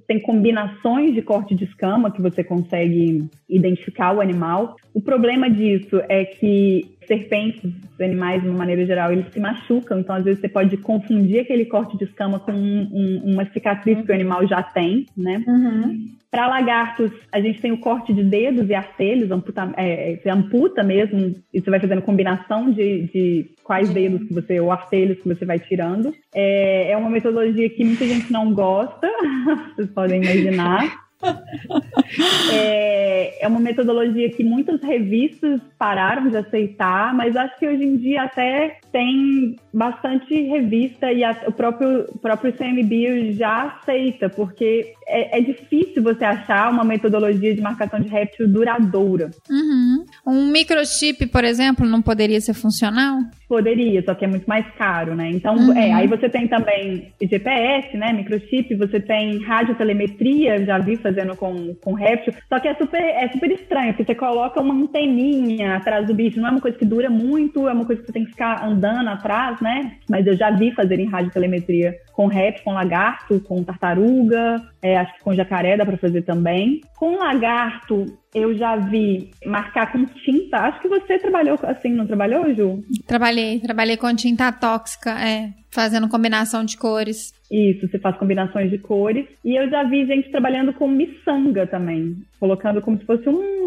[SPEAKER 3] tem combinações de corte de escama que você consegue identificar o animal. O problema disso é que serpentes, animais, de uma maneira geral, eles se machucam. Então, às vezes, você pode confundir aquele corte de escama com um, um, uma cicatriz uhum. que o animal já tem, né? Uhum. Para lagartos, a gente tem o corte de dedos e artelhos, amputa, é, você amputa mesmo, e você vai fazendo combinação de, de quais dedos que você, ou artelhos que você vai tirando. É, é uma metodologia que muita gente não gosta, vocês podem imaginar. é, é uma metodologia que muitas revistas pararam de aceitar, mas acho que hoje em dia até tem bastante revista e a, o próprio, próprio CMBio já aceita, porque é, é, difícil você achar uma metodologia de marcação de réptil duradoura.
[SPEAKER 2] Uhum. Um microchip, por exemplo, não poderia ser funcional?
[SPEAKER 3] Poderia, só que é muito mais caro, né? Então, uhum. é, aí você tem também GPS, né? Microchip, você tem radiotelemetria, já vi fazendo com, com réptil, só que é super, é super estranho, porque você coloca uma anteninha atrás do bicho, não é uma coisa que dura muito, é uma coisa que você tem que ficar andando atrás, né? Mas eu já vi fazer em radiotelemetria com réptil, com lagarto, com tartaruga, é, acho que com jacaré dá para fazer também. Com lagarto, eu já vi marcar com tinta. Acho que você trabalhou assim, não trabalhou, Ju?
[SPEAKER 2] Trabalhei, trabalhei com tinta tóxica, é, fazendo combinação de cores.
[SPEAKER 3] Isso, você faz combinações de cores. E eu já vi gente trabalhando com miçanga também. Colocando como se fosse um...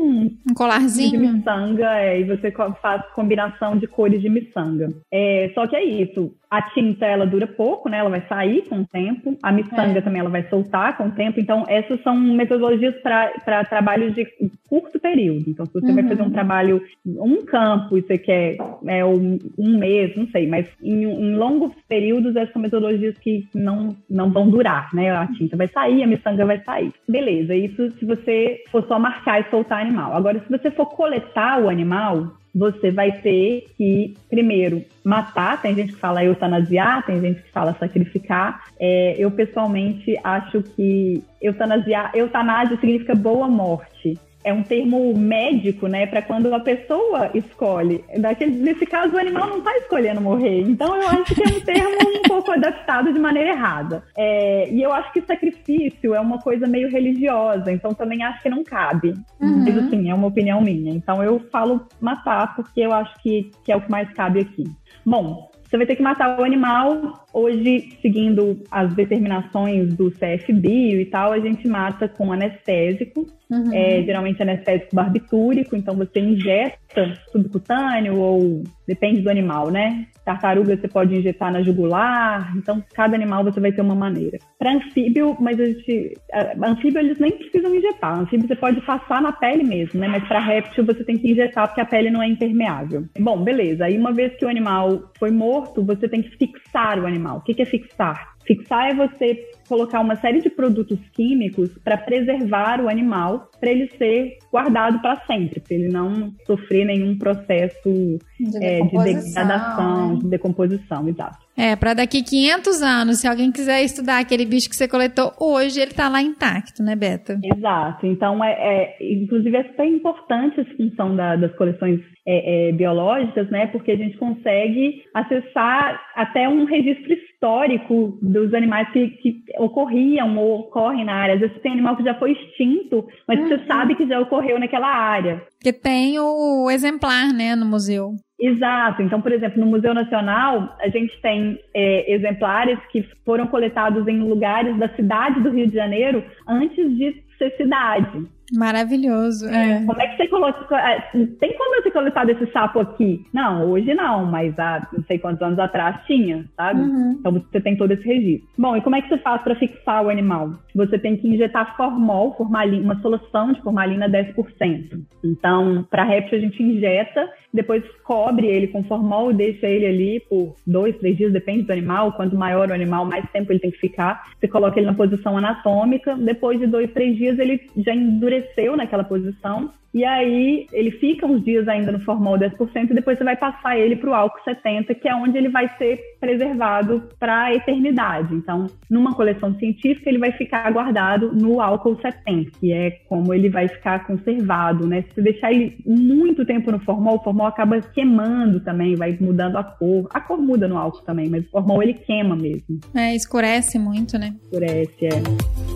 [SPEAKER 2] Um colarzinho.
[SPEAKER 3] De miçanga, é, e você faz combinação de cores de miçanga. É, só que é isso. A tinta, ela dura pouco, né? Ela vai sair com o tempo. A miçanga é. também, ela vai soltar com o tempo. Então, essas são metodologias para trabalhos de curto período. Então, se você uhum. vai fazer um trabalho, um campo, e você quer é, um, um mês, não sei, mas em, em longos períodos, essas são metodologias que não, não vão durar, né? A tinta vai sair, a miçanga vai sair. Beleza, isso se você for só marcar e soltar animal. Agora, se você for coletar o animal, você vai ter que, primeiro, matar. Tem gente que fala eutanasiar, tem gente que fala sacrificar. É, eu, pessoalmente, acho que eutanasiar, eutanásia significa boa morte é um termo médico, né, para quando a pessoa escolhe. Daquele, nesse caso, o animal não está escolhendo morrer. Então, eu acho que é um termo um pouco adaptado de maneira errada. É, e eu acho que sacrifício é uma coisa meio religiosa, então também acho que não cabe. Uhum. Mas, assim, é uma opinião minha. Então, eu falo matar porque eu acho que, que é o que mais cabe aqui. Bom, você vai ter que matar o animal. Hoje, seguindo as determinações do CFBio e tal, a gente mata com anestésico, uhum. é, geralmente anestésico barbitúrico, então você injeta subcutâneo ou depende do animal, né? Tartaruga você pode injetar na jugular, então cada animal você vai ter uma maneira. Para anfíbio, mas a gente. Anfíbio eles nem precisam injetar. Anfíbio você pode passar na pele mesmo, né? Mas para réptil você tem que injetar porque a pele não é impermeável. Bom, beleza. Aí uma vez que o animal foi morto, você tem que fixar o animal. O que é fixar? Fixar é você colocar uma série de produtos químicos para preservar o animal, para ele ser guardado para sempre, para ele não sofrer nenhum processo de, é, de degradação, de decomposição, exato.
[SPEAKER 2] É, para daqui 500 anos, se alguém quiser estudar aquele bicho que você coletou hoje, ele está lá intacto, né, Beta?
[SPEAKER 3] Exato. Então, é, é inclusive, é super importante essa função da, das coleções é, é, biológicas, né? Porque a gente consegue acessar até um registro histórico dos animais que, que ocorriam ou ocorrem na área. Às vezes tem animal que já foi extinto, mas uhum. você sabe que já ocorreu naquela área.
[SPEAKER 2] Que tem o exemplar, né, no museu.
[SPEAKER 3] Exato. Então, por exemplo, no Museu Nacional, a gente tem é, exemplares que foram coletados em lugares da cidade do Rio de Janeiro antes de ser cidade.
[SPEAKER 2] Maravilhoso. É.
[SPEAKER 3] Como é que você colocou? É, tem como eu ter coletado esse sapo aqui? Não, hoje não, mas há não sei quantos anos atrás tinha, sabe? Uhum. Então você tem todo esse registro. Bom, e como é que você faz para fixar o animal? Você tem que injetar formol, formalina, uma solução de formalina 10%. Então, para réptil a gente injeta, depois cobre ele com formol e deixa ele ali por dois, três dias, depende do animal. Quanto maior o animal, mais tempo ele tem que ficar. Você coloca ele na posição anatômica. Depois de dois, três dias, ele já endureceu naquela posição e aí ele fica uns dias ainda no formol 10% e depois você vai passar ele para o álcool 70, que é onde ele vai ser preservado para a eternidade. Então, numa coleção científica, ele vai ficar guardado no álcool 70, que é como ele vai ficar conservado, né? Se você deixar ele muito tempo no formol, o formol acaba queimando também, vai mudando a cor. A cor muda no álcool também, mas o formol ele queima mesmo.
[SPEAKER 2] É, escurece muito, né?
[SPEAKER 3] Escurece, é.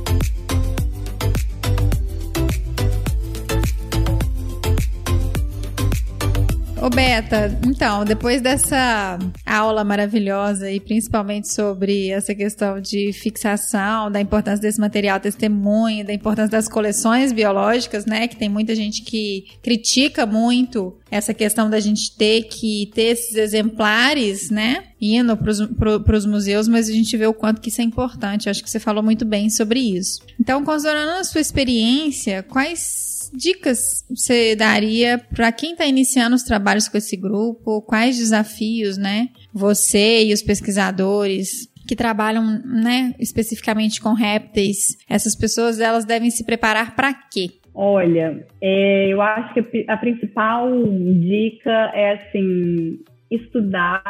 [SPEAKER 2] Ô Beta, então, depois dessa aula maravilhosa e principalmente sobre essa questão de fixação, da importância desse material testemunho, da importância das coleções biológicas, né? Que tem muita gente que critica muito essa questão da gente ter que ter esses exemplares, né? Indo para os museus, mas a gente vê o quanto que isso é importante. Acho que você falou muito bem sobre isso. Então, considerando a sua experiência, quais dicas você daria para quem está iniciando os trabalhos com esse grupo? Quais desafios, né? Você e os pesquisadores que trabalham, né, especificamente com répteis, essas pessoas elas devem se preparar para quê?
[SPEAKER 3] Olha, é, eu acho que a principal dica é assim estudar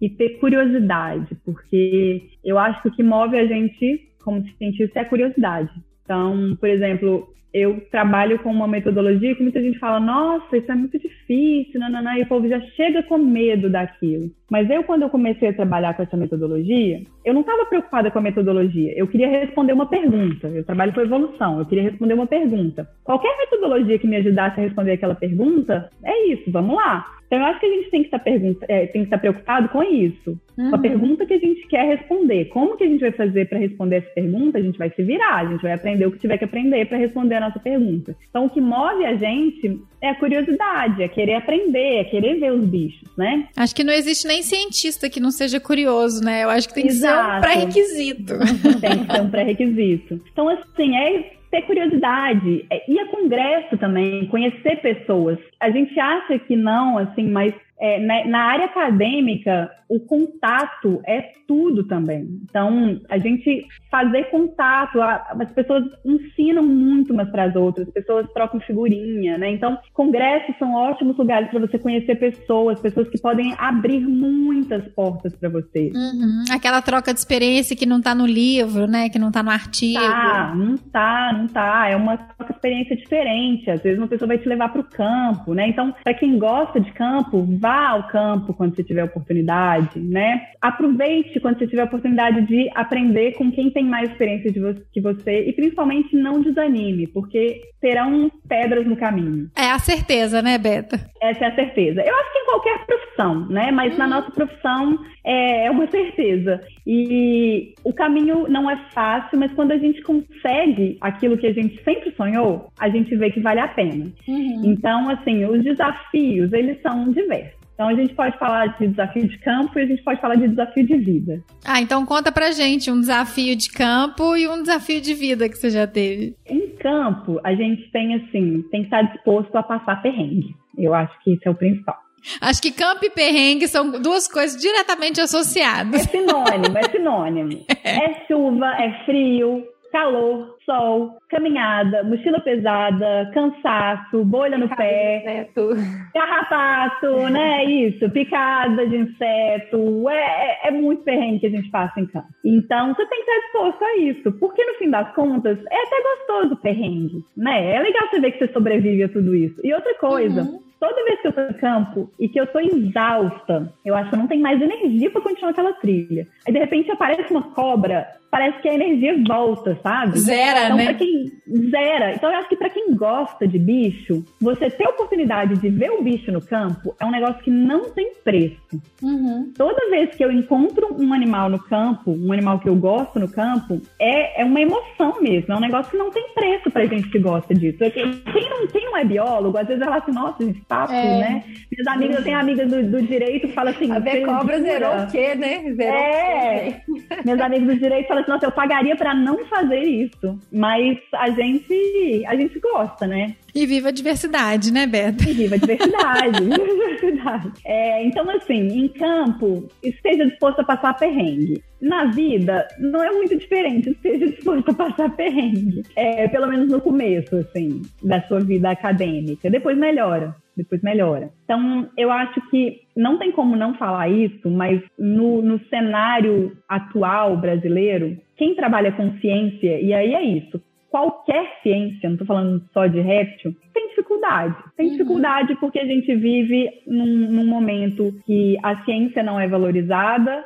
[SPEAKER 3] e ter curiosidade, porque eu acho que o que move a gente como cientista é a curiosidade. Então, por exemplo, eu trabalho com uma metodologia que muita gente fala, nossa, isso é muito difícil, nananã, e o povo já chega com medo daquilo. Mas eu, quando eu comecei a trabalhar com essa metodologia, eu não estava preocupada com a metodologia, eu queria responder uma pergunta. Eu trabalho com evolução, eu queria responder uma pergunta. Qualquer metodologia que me ajudasse a responder aquela pergunta, é isso, vamos lá. Então, eu acho que a gente tem que estar, é, tem que estar preocupado com isso. Uhum. Com a uhum. pergunta que a gente quer responder. Como que a gente vai fazer para responder essa pergunta? A gente vai se virar, a gente vai aprender o que tiver que aprender para responder a nossa pergunta. Então, o que move a gente é a curiosidade, é querer aprender, é querer ver os bichos, né?
[SPEAKER 2] Acho que não existe nem cientista que não seja curioso, né? Eu acho que tem que Exato. ser um pré-requisito.
[SPEAKER 3] tem que ser um pré-requisito. Então, assim, é ter curiosidade, é ir a congresso também, conhecer pessoas. A gente acha que não, assim, mas é, na, na, área acadêmica, o contato é tudo também. Então, a gente fazer contato, a, as pessoas ensinam muito umas para as outras, as pessoas trocam figurinha, né? Então, congressos são ótimos lugares para você conhecer pessoas, pessoas que podem abrir muitas portas para você.
[SPEAKER 2] Uhum. Aquela troca de experiência que não está no livro, né? Que não está no artigo.
[SPEAKER 3] Tá, não tá, não tá. É uma experiência diferente. Às vezes uma pessoa vai te levar para o campo, né? Então, para quem gosta de campo, vá ao campo quando você tiver oportunidade, né? Aproveite quando você tiver oportunidade de aprender com quem tem mais experiência que você e principalmente não desanime, porque terão pedras no caminho.
[SPEAKER 2] É a certeza, né, Beta?
[SPEAKER 3] Essa é a certeza. Eu acho que em qualquer profissão, né? Mas hum. na nossa profissão é, é uma certeza. E o caminho não é fácil, mas quando a gente consegue aquilo que a gente sempre sonhou, a gente vê que vale a pena. Uhum. Então, assim, os desafios, eles são diversos. Então a gente pode falar de desafio de campo e a gente pode falar de desafio de vida.
[SPEAKER 2] Ah, então conta pra gente um desafio de campo e um desafio de vida que você já teve.
[SPEAKER 3] Em campo, a gente tem assim, tem que estar disposto a passar perrengue. Eu acho que isso é o principal.
[SPEAKER 2] Acho que campo e perrengue são duas coisas diretamente associadas.
[SPEAKER 3] É sinônimo, é sinônimo. É chuva, é frio, calor, sol, caminhada, mochila pesada, cansaço, bolha no pé, inseto. carrapato, né? Isso, picada de inseto. É, é, é, muito perrengue que a gente passa em campo. Então, você tem que estar disposto a isso, porque no fim das contas, é até gostoso o perrengue, né? É legal você ver que você sobrevive a tudo isso. E outra coisa. Uhum toda vez que eu tô em campo e que eu tô exausta, eu acho que eu não tenho mais energia para continuar aquela trilha. Aí de repente aparece uma cobra parece que a energia volta, sabe?
[SPEAKER 2] Zera,
[SPEAKER 3] então,
[SPEAKER 2] né?
[SPEAKER 3] Pra quem zera. Então, eu acho que para quem gosta de bicho, você ter a oportunidade de ver o bicho no campo é um negócio que não tem preço.
[SPEAKER 2] Uhum.
[SPEAKER 3] Toda vez que eu encontro um animal no campo, um animal que eu gosto no campo, é, é uma emoção mesmo. É um negócio que não tem preço pra gente que gosta disso. Quem não, quem não é biólogo, às vezes ela assim, nossa, gente, papo,
[SPEAKER 2] É.
[SPEAKER 3] né? Minhas amigas, eu tenho amigas do, do direito que falam assim.
[SPEAKER 4] A ver cobra zerou o quê, né? Zerou
[SPEAKER 3] É.
[SPEAKER 4] quê?
[SPEAKER 3] Meus amigos do direito falam assim, nossa, eu pagaria pra não fazer isso. Mas a gente, a gente gosta, né?
[SPEAKER 2] E viva a diversidade, né, Beta?
[SPEAKER 3] E viva a diversidade, viva a diversidade. É, então, assim, em campo, esteja disposto a passar perrengue. Na vida, não é muito diferente, esteja disposto a passar perrengue. É, pelo menos no começo, assim, da sua vida acadêmica. Depois melhora. Depois melhora. Então, eu acho que não tem como não falar isso, mas no, no cenário atual brasileiro, quem trabalha com ciência, e aí é isso, qualquer ciência, não estou falando só de réptil, tem dificuldade. Tem
[SPEAKER 2] Uhum.
[SPEAKER 3] dificuldade porque a gente vive num, num momento que a ciência não é valorizada,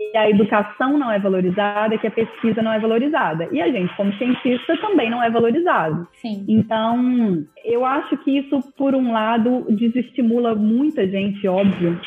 [SPEAKER 3] e a educação não é valorizada, que a pesquisa não é valorizada. E a gente, como cientista, também não é valorizado.
[SPEAKER 2] Sim.
[SPEAKER 3] Então, eu acho que isso, por um lado, desestimula muita gente, óbvio.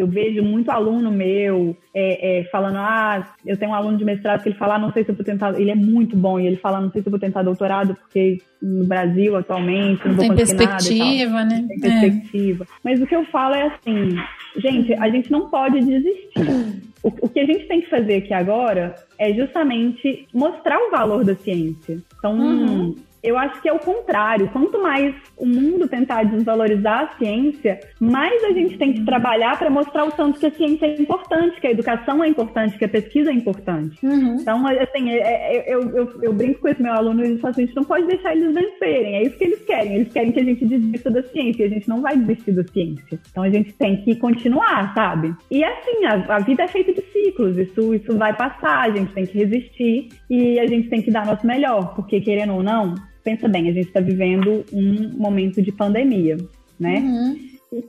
[SPEAKER 3] Eu vejo muito aluno meu é, é, falando, ah, eu tenho um aluno de mestrado que ele fala, ah, não sei se eu vou tentar, ele é muito bom, e ele fala, não sei se eu vou tentar doutorado, porque no Brasil, atualmente, não vou
[SPEAKER 2] Tem perspectiva, né?
[SPEAKER 3] tem perspectiva. Mas o que eu falo é assim, gente, a gente não pode desistir. O, o que a gente tem que fazer aqui agora é justamente mostrar o valor da ciência. Então,
[SPEAKER 2] Uhum.
[SPEAKER 3] Eu acho que é o contrário. Quanto mais o mundo tentar desvalorizar a ciência, mais a gente tem que trabalhar para mostrar o tanto que a ciência é importante, que a educação é importante, que a pesquisa é importante.
[SPEAKER 2] Uhum.
[SPEAKER 3] Então, assim, é- é- eu, eu, eu brinco com esse meu aluno e falo assim, a gente não pode deixar eles vencerem. É isso que eles querem. Eles querem que a gente desista da ciência. E a gente não vai desistir da ciência. Então, a gente tem que continuar, sabe? E assim, a, a vida é feita de ciclos. Isso, isso vai passar. A gente tem que resistir e a gente tem que dar nosso melhor. Porque, querendo ou não, pensa bem, a gente está vivendo um momento de pandemia, né?
[SPEAKER 2] Uhum.
[SPEAKER 3] E,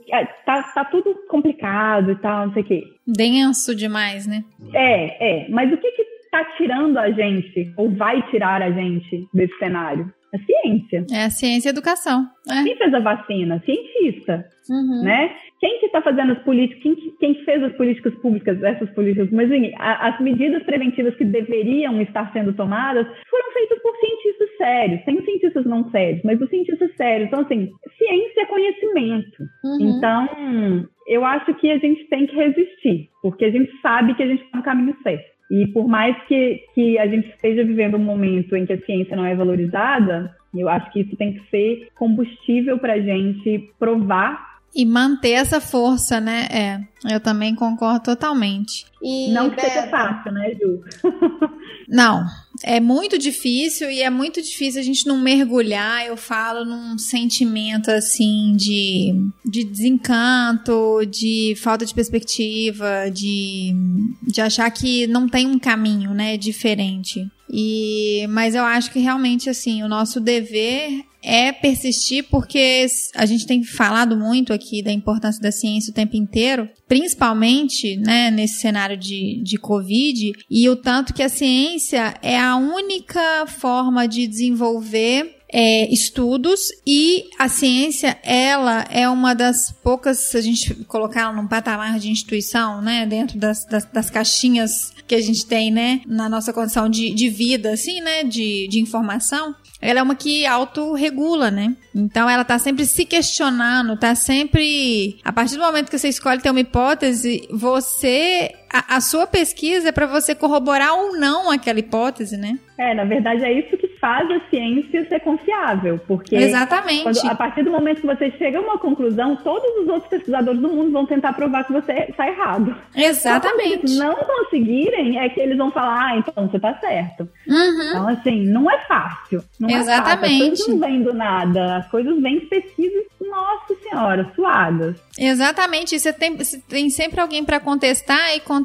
[SPEAKER 3] Tá, tá tudo complicado e tal, não sei o quê.
[SPEAKER 2] Denso demais, né?
[SPEAKER 3] É, é. Mas o que que tá tirando a gente, ou vai tirar a gente desse cenário? A ciência.
[SPEAKER 2] É a ciência e a educação. É.
[SPEAKER 3] Quem fez a vacina? Cientista,
[SPEAKER 2] Uhum.
[SPEAKER 3] né? Quem que está fazendo as políticas? Quem, que- quem fez as políticas públicas, essas políticas? Mas enfim, a- as medidas preventivas que deveriam estar sendo tomadas foram feitas por cientistas sérios. Tem cientistas não sérios, mas os cientistas sérios. Então, assim, ciência é conhecimento.
[SPEAKER 2] Uhum.
[SPEAKER 3] Então, eu acho que a gente tem que resistir, porque a gente sabe que a gente está no caminho certo. E por mais que, que a gente esteja vivendo um momento em que a ciência não é valorizada, eu acho que isso tem que ser combustível para a gente provar.
[SPEAKER 2] E manter essa força, né? É, eu também concordo totalmente. E,
[SPEAKER 3] não que seja fácil, né, Ju?
[SPEAKER 2] Não, é muito difícil e é muito difícil a gente não mergulhar, eu falo, num sentimento assim de, de desencanto, de falta de perspectiva, de, de achar que não tem um caminho, né, diferente. E, mas eu acho que realmente assim, o nosso dever é persistir porque a gente tem falado muito aqui da importância da ciência o tempo inteiro, principalmente né, nesse cenário de, de Covid, e o tanto que a ciência é a única forma de desenvolver é, estudos e a ciência, ela é uma das poucas, se a gente colocar ela num patamar de instituição, né, dentro das, das, das caixinhas que a gente tem, né, na nossa condição de, de vida, assim, né, de, de informação, ela é uma que autorregula, né? Então ela tá sempre se questionando, tá sempre. A partir do momento que você escolhe ter uma hipótese, você. A, a sua pesquisa é para você corroborar ou não aquela hipótese, né?
[SPEAKER 3] É, na verdade é isso que faz a ciência ser confiável, porque
[SPEAKER 2] Exatamente.
[SPEAKER 3] quando- a partir do momento que você chega a uma conclusão, todos os outros pesquisadores do mundo vão tentar provar que você está errado.
[SPEAKER 2] Exatamente.
[SPEAKER 3] Se não conseguirem, é que eles vão falar, ah, então você tá certo.
[SPEAKER 2] Uhum.
[SPEAKER 3] Então, assim, não é fácil. Não É fácil.
[SPEAKER 2] Exatamente.
[SPEAKER 3] As coisas não vêm do nada. As coisas vêm de pesquisas, nossa senhora, suadas.
[SPEAKER 2] Exatamente. E Você tem, tem sempre alguém para contestar e contestar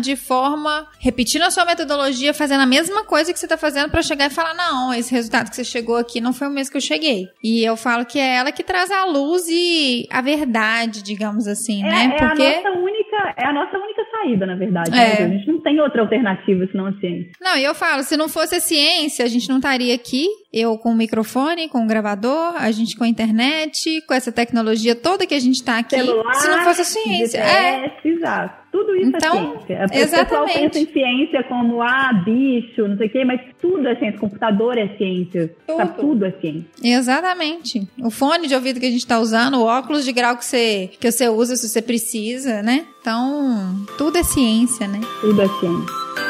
[SPEAKER 2] de forma repetindo a sua metodologia, fazendo a mesma coisa que você está fazendo para chegar e falar: não, esse resultado que você chegou aqui não foi o mesmo que eu cheguei. E eu falo que é ela que traz a luz e a verdade, digamos assim,
[SPEAKER 3] é,
[SPEAKER 2] né?
[SPEAKER 3] É Porque... a nossa única, é a nossa única saída, na verdade. Né? É. Né? A gente não tem outra alternativa senão a ciência.
[SPEAKER 2] Não, e eu falo, se não fosse a ciência, a gente não estaria aqui. Eu com o microfone, com o gravador, a gente com a internet, com essa tecnologia toda que a gente está aqui.
[SPEAKER 3] Celular,
[SPEAKER 2] se não fosse a ciência.
[SPEAKER 3] GPS, é. exato. Tudo isso é então, é ciência. O exatamente. pessoal pensa em ciência como, ah, bicho, não sei o quê, mas tudo é ciência. Computador é ciência. Tudo. Tá, tudo é ciência.
[SPEAKER 2] Exatamente. O fone de ouvido que a gente está usando, o óculos de grau que você, que você usa se você precisa, né? Então, tudo é ciência, né?
[SPEAKER 3] Tudo é ciência.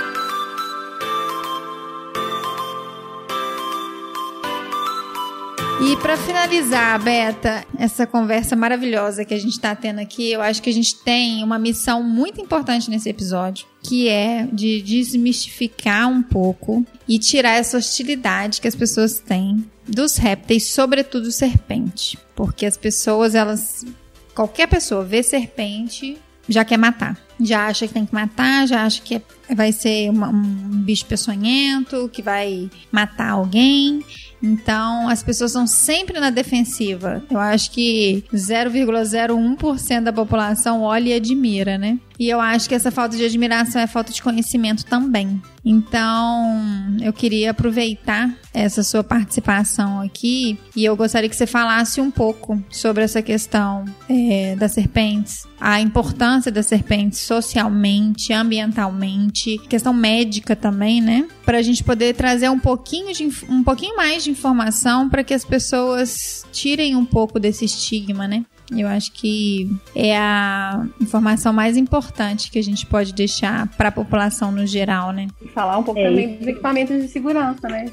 [SPEAKER 2] E para finalizar, Beta, essa conversa maravilhosa que a gente está tendo aqui, eu acho que a gente tem uma missão muito importante nesse episódio, que é de desmistificar um pouco e tirar essa hostilidade que as pessoas têm dos répteis, sobretudo serpente, porque as pessoas elas qualquer pessoa vê serpente já quer matar. Já acha que tem que matar, já acha que vai ser uma, um bicho peçonhento, que vai matar alguém. Então, as pessoas são sempre na defensiva. Eu acho que 0,01% da população olha e admira, né? E eu acho que essa falta de admiração é falta de conhecimento também. Então, eu queria aproveitar essa sua participação aqui e eu gostaria que você falasse um pouco sobre essa questão é, das serpentes, a importância das serpentes socialmente, ambientalmente, questão médica também, né? Para a gente poder trazer um pouquinho, de, um pouquinho mais de informação para que as pessoas tirem um pouco desse estigma, né? Eu acho que é a informação mais importante que a gente pode deixar para a população no geral, né?
[SPEAKER 4] Falar um pouco é também dos equipamentos de segurança, né?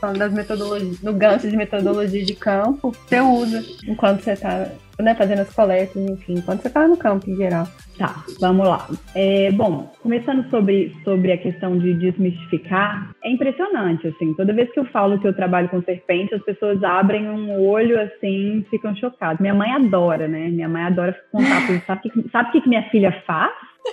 [SPEAKER 4] Falando das metodologias, no gancho de metodologia de campo, você usa enquanto você está né, fazendo as coletas, enfim, enquanto você está no campo em geral.
[SPEAKER 3] Tá, vamos lá. É, bom, começando sobre, sobre a questão de desmistificar, é impressionante, assim, toda vez que eu falo que eu trabalho com serpente, as pessoas abrem um olho, assim, ficam chocadas. Minha mãe adora, né? Minha mãe adora contar, sabe o que, sabe que, que minha filha faz?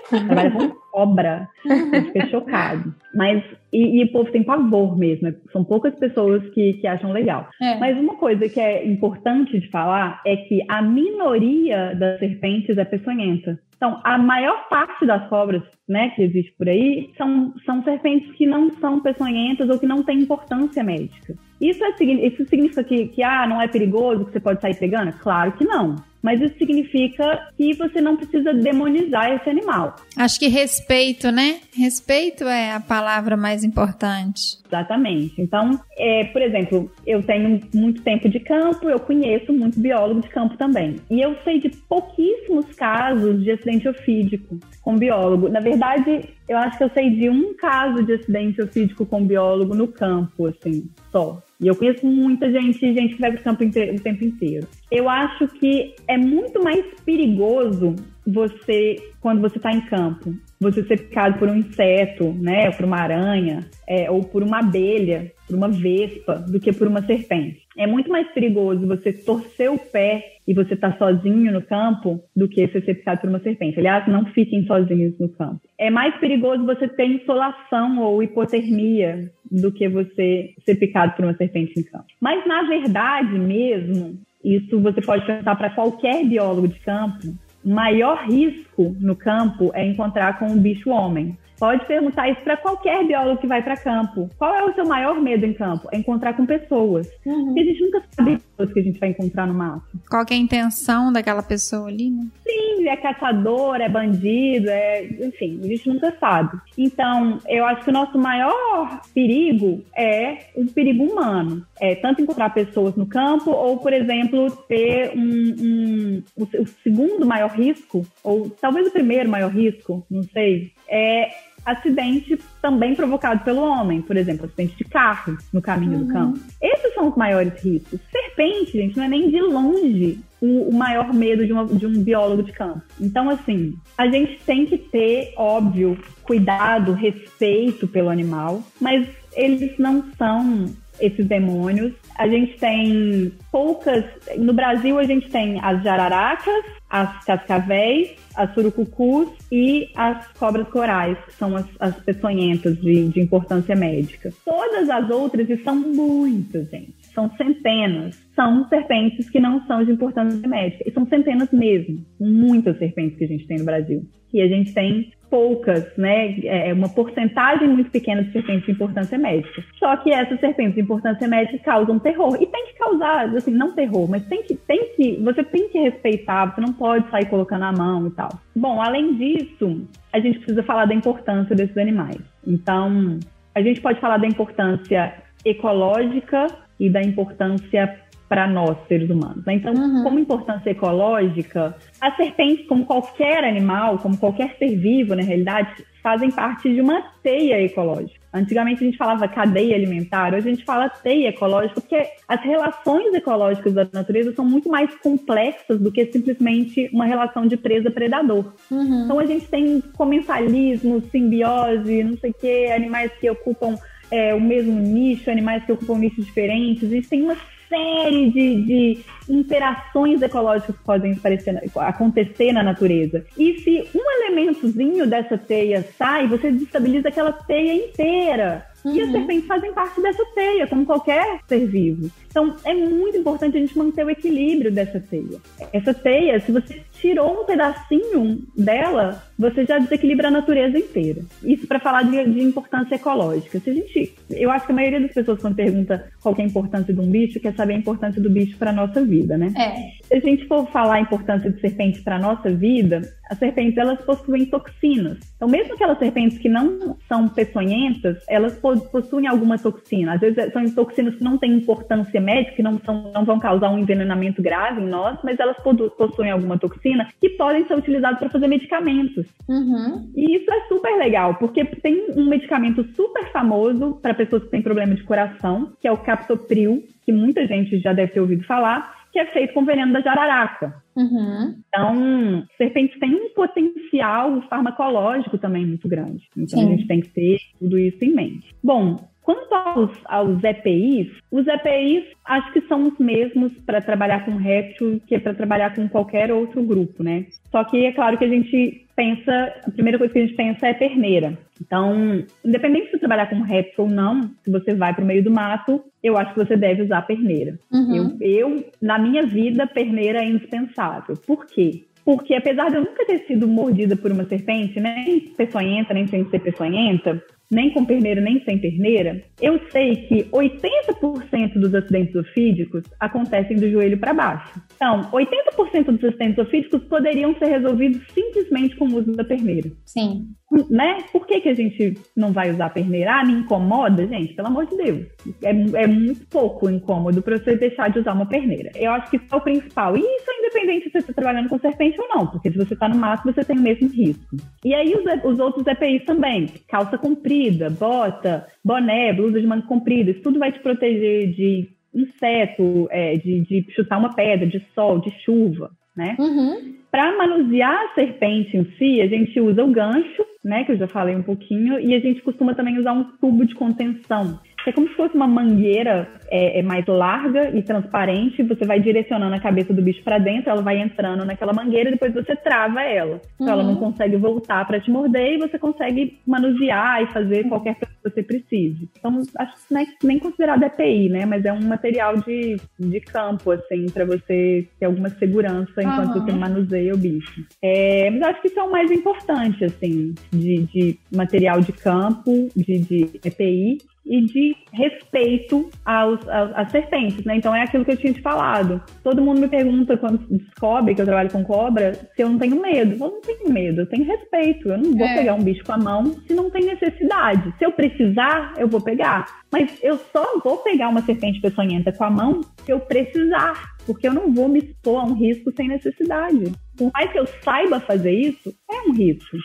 [SPEAKER 3] Trabalha com cobra. Eu fiquei chocado. Mas, e, e, o povo tem pavor mesmo. Né? São poucas pessoas que, que acham legal. É. Mas uma coisa que é importante de falar é que a minoria das serpentes é peçonhenta. Então, a maior parte das cobras né, que existe por aí são, são serpentes que não são peçonhentas ou que não têm importância médica. Isso, é, isso significa que, que ah, não é perigoso, que você pode sair pegando? Claro que não mas isso significa que você não precisa demonizar esse animal.
[SPEAKER 2] Acho que respeito, né? Respeito é a palavra mais importante.
[SPEAKER 3] Exatamente. Então, é, por exemplo, eu tenho muito tempo de campo, eu conheço muito biólogo de campo também. E eu sei de pouquíssimos casos de acidente ofídico com biólogo. Na verdade, eu acho que eu sei de um caso de acidente ofídico com biólogo no campo, assim, só. E eu conheço muita gente, gente que vai para o campo o tempo inteiro. Eu acho que é muito mais perigoso você, quando você está em campo, você ser picado por um inseto, né, por uma aranha, é, ou por uma abelha, por uma vespa, do que por uma serpente. É muito mais perigoso você torcer o pé e você estar tá sozinho no campo do que você ser picado por uma serpente. Aliás, não fiquem sozinhos no campo. É mais perigoso você ter insolação ou hipotermia do que você ser picado por uma serpente em campo. Mas, na verdade mesmo, isso você pode pensar para qualquer biólogo de campo, o maior risco no campo é encontrar com um bicho homem. Pode perguntar isso para qualquer biólogo que vai para campo. Qual é o seu maior medo em campo? É encontrar com pessoas. Uhum. Porque a gente nunca sabe pessoas que a gente vai encontrar no mato.
[SPEAKER 2] Qual é a intenção daquela pessoa ali, né?
[SPEAKER 3] Sim, é caçador, é bandido, é, enfim, a gente nunca sabe. Então, eu acho que o nosso maior perigo é um perigo humano. É tanto encontrar pessoas no campo ou, por exemplo, ter um, um o, o segundo maior risco ou talvez o primeiro maior risco, não sei, é acidente também provocado pelo homem, por exemplo, acidente de carro no caminho uhum. do campo. Esses são os maiores riscos. Serpente, gente, não é nem de longe o, o maior medo de, uma, de um biólogo de campo. Então, assim, a gente tem que ter, óbvio, cuidado, respeito pelo animal, mas eles não são esses demônios. A gente tem poucas. No Brasil, a gente tem as jararacas, as cascavéis, as surucucus e as cobras corais, que são as, as peçonhentas de, de importância médica. Todas as outras, e são muitas, gente, são centenas, são serpentes que não são de importância médica. E são centenas mesmo, muitas serpentes que a gente tem no Brasil. E a gente tem poucas, né? É, é uma porcentagem muito pequena de serpentes de importância médica. Só que essas serpentes de importância médica causam terror. E tem que causar, assim, não terror, mas tem que, tem que, você tem que respeitar, você não pode sair colocando a mão e tal. Bom, além disso, a gente precisa falar da importância desses animais. Então, a gente pode falar da importância ecológica e da importância para nós, seres humanos. Né? Então, uhum. como importância ecológica, as serpentes, como qualquer animal, como qualquer ser vivo, na realidade, fazem parte de uma teia ecológica. Antigamente a gente falava cadeia alimentar, hoje a gente fala teia ecológica, porque as relações ecológicas da natureza são muito mais complexas do que simplesmente uma relação de presa-predador. Uhum. Então a gente tem comensalismo, simbiose, não sei o quê, animais que ocupam é, o mesmo nicho, animais que ocupam nichos diferentes. Existem uma série de, de interações ecológicas que podem aparecer, acontecer na natureza. E se um elementozinho dessa teia sai, você desestabiliza aquela teia inteira. Uhum. E as uhum. serpentes fazem parte dessa teia, como qualquer ser vivo. Então, é muito importante a gente manter o equilíbrio dessa teia. Essa teia, se você tirou um pedacinho dela, você já desequilibra a natureza inteira. Isso para falar de, de, importância ecológica. Se a gente, eu acho que a maioria das pessoas quando pergunta qual é a importância de um bicho quer saber a importância do bicho para nossa vida, né?
[SPEAKER 2] É.
[SPEAKER 3] Se a gente for falar a importância de serpentes para nossa vida, as serpentes elas possuem toxinas. Então, mesmo aquelas serpentes que não são peçonhentas, elas possuem alguma toxina. Às vezes são toxinas que não têm importância médica, que não, são, não vão causar um envenenamento grave em nós, mas elas possuem alguma toxina que podem ser utilizadas para fazer medicamentos.
[SPEAKER 2] Uhum.
[SPEAKER 3] E isso é super legal, porque tem um medicamento super famoso para pessoas que têm problema de coração, que é o captopril, que muita gente já deve ter ouvido falar, que é feito com veneno da jararaca.
[SPEAKER 2] Uhum.
[SPEAKER 3] Então, serpentes têm um potencial farmacológico também muito grande. Então, Sim. a gente tem que ter tudo isso em mente. Bom, Quanto aos, aos EPIs, os EPIs acho que são os mesmos para trabalhar com réptil que para trabalhar com qualquer outro grupo, né? Só que é claro que a gente pensa, a primeira coisa que a gente pensa é perneira. Então, independente se você trabalhar com réptil ou não, se você vai para o meio do mato, eu acho que você deve usar perneira.
[SPEAKER 2] Uhum.
[SPEAKER 3] Eu, eu, na minha vida, perneira é indispensável. Por quê? Porque apesar de eu nunca ter sido mordida por uma serpente, nem peçonhenta, nem sem ser peçonhenta, nem com perneira, nem sem perneira, eu sei que 80% dos acidentes ofídicos acontecem do joelho para baixo. Então, 80% dos acidentes ofídicos poderiam ser resolvidos simplesmente com o uso da perneira.
[SPEAKER 2] Sim
[SPEAKER 3] né? Por que, que a gente não vai usar perneira? Ah, me incomoda, gente, pelo amor de Deus. É, é muito pouco incômodo para você deixar de usar uma perneira. Eu acho que isso é o principal. E isso é independente se você está trabalhando com serpente ou não, porque se você está no mato, você tem o mesmo risco. E aí os, os outros EPIs também. Calça comprida, bota, boné, blusa de manga comprida, isso tudo vai te proteger de inseto, é, de, de chutar uma pedra, de sol, de chuva, né?
[SPEAKER 2] Uhum.
[SPEAKER 3] Para manusear a serpente em si, a gente usa o gancho, né, que eu já falei um pouquinho, e a gente costuma também usar um tubo de contenção. É como se fosse uma mangueira é, é mais larga e transparente, você vai direcionando a cabeça do bicho para dentro, ela vai entrando naquela mangueira e depois você trava ela. Então ela não uhum. consegue voltar para te morder e você consegue manusear e fazer qualquer coisa que você precise. Então, acho que não é nem considerado EPI, né? Mas é um material de, de campo, assim, para você ter alguma segurança enquanto uhum. você manuseia o bicho. É, mas acho que isso é o mais importante, assim, de, de material de campo, de, de EPI e de respeito aos, aos, às serpentes, né? Então é aquilo que eu tinha te falado. Todo mundo me pergunta quando descobre que eu trabalho com cobra se eu não tenho medo. Eu não tenho medo, eu tenho respeito. Eu não vou é. pegar um bicho com a mão se não tem necessidade. Se eu precisar, eu vou pegar. Mas eu só vou pegar uma serpente peçonhenta com a mão se eu precisar, porque eu não vou me expor a um risco sem necessidade. Por mais que eu saiba fazer isso, é um risco.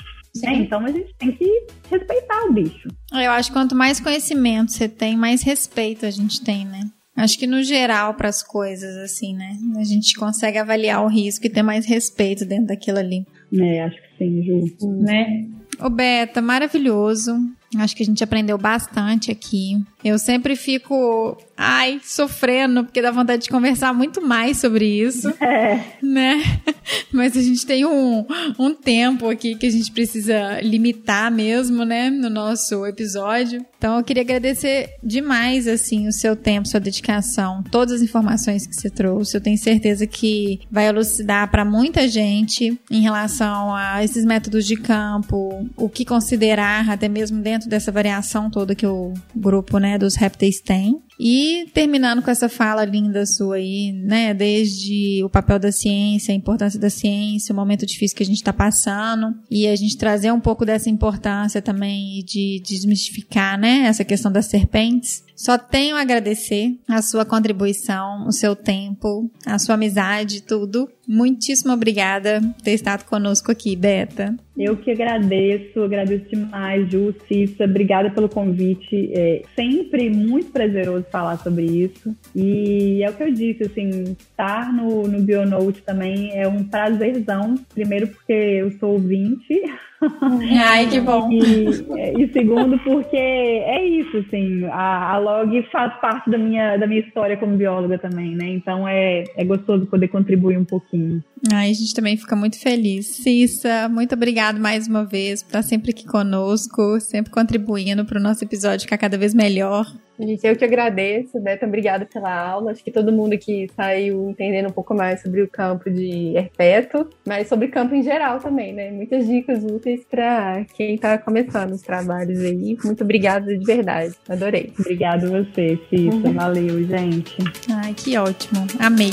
[SPEAKER 3] É, então a gente tem que respeitar o bicho.
[SPEAKER 2] Eu acho que quanto mais conhecimento você tem, mais respeito a gente tem, né? Acho que no geral para as coisas assim, né? A gente consegue avaliar o risco e ter mais respeito dentro daquilo ali.
[SPEAKER 3] É, acho que sim, Ju.
[SPEAKER 2] Né? Ô Beta, maravilhoso. Acho que a gente aprendeu bastante aqui. Eu sempre fico, ai, sofrendo, porque dá vontade de conversar muito mais sobre isso.
[SPEAKER 3] É.
[SPEAKER 2] Né? Mas a gente tem um, um tempo aqui que a gente precisa limitar mesmo, né, no nosso episódio. Então eu queria agradecer demais, assim, o seu tempo, sua dedicação, todas as informações que você trouxe. Eu tenho certeza que vai elucidar para muita gente em relação a esses métodos de campo, o que considerar, até mesmo dentro dessa variação toda que o grupo, né, dos répteis tem. E terminando com essa fala linda sua aí, né? Desde o papel da ciência, a importância da ciência, o momento difícil que a gente está passando, e a gente trazer um pouco dessa importância também de desmistificar, né? Essa questão das serpentes. Só tenho a agradecer a sua contribuição, o seu tempo, a sua amizade, tudo. Muitíssimo obrigada por ter estado conosco aqui, Beta.
[SPEAKER 3] Eu que agradeço, agradeço demais, Ju, obrigada pelo convite. É sempre muito prazeroso falar sobre isso. E é o que eu disse, assim, estar no, no Bionote também é um prazerzão. Primeiro porque eu sou ouvinte.
[SPEAKER 2] Ai, que bom.
[SPEAKER 3] E, e, segundo, porque é isso, assim, a, a log faz parte da minha, da minha história como bióloga também, né? Então é, é gostoso poder contribuir um pouquinho.
[SPEAKER 2] Ai, a gente também fica muito feliz. Cissa, muito obrigado mais uma vez por estar sempre aqui conosco, sempre contribuindo para o nosso episódio ficar cada vez melhor.
[SPEAKER 4] Gente, eu que agradeço, Beto, obrigada pela aula. Acho que todo mundo aqui saiu entendendo um pouco mais sobre o campo de herpeto, mas sobre campo em geral também, né? Muitas dicas úteis para quem está começando os trabalhos aí. Muito obrigada de verdade, adorei.
[SPEAKER 3] Obrigada a você, Cissa. Uhum. Valeu, gente.
[SPEAKER 2] Ai, que ótimo. Amei.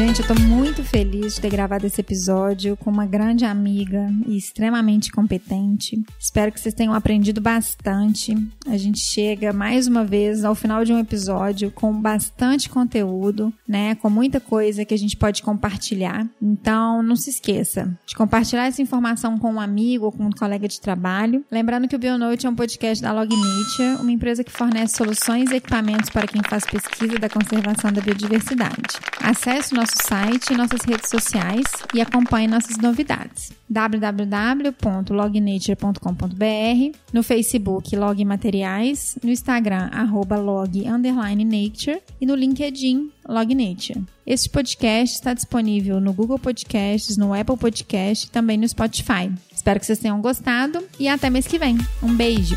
[SPEAKER 2] Gente, eu tô muito feliz de ter gravado esse episódio com uma grande amiga e extremamente competente. Espero que vocês tenham aprendido bastante. A gente chega mais uma vez ao final de um episódio com bastante conteúdo, né? Com muita coisa que a gente pode compartilhar. Então, não se esqueça de compartilhar essa informação com um amigo ou com um colega de trabalho. Lembrando que o Bionote é um podcast da Log uma empresa que fornece soluções e equipamentos para quem faz pesquisa da conservação da biodiversidade. Acesse o nosso site e nossas redes sociais e acompanhe nossas novidades. www.lognature.com.br, no Facebook Log Materiais, no Instagram arroba log nature e no LinkedIn Log Nature. Este podcast está disponível no Google Podcasts, no Apple Podcast e também no Spotify. Espero que vocês tenham gostado e até mês que vem. Um beijo!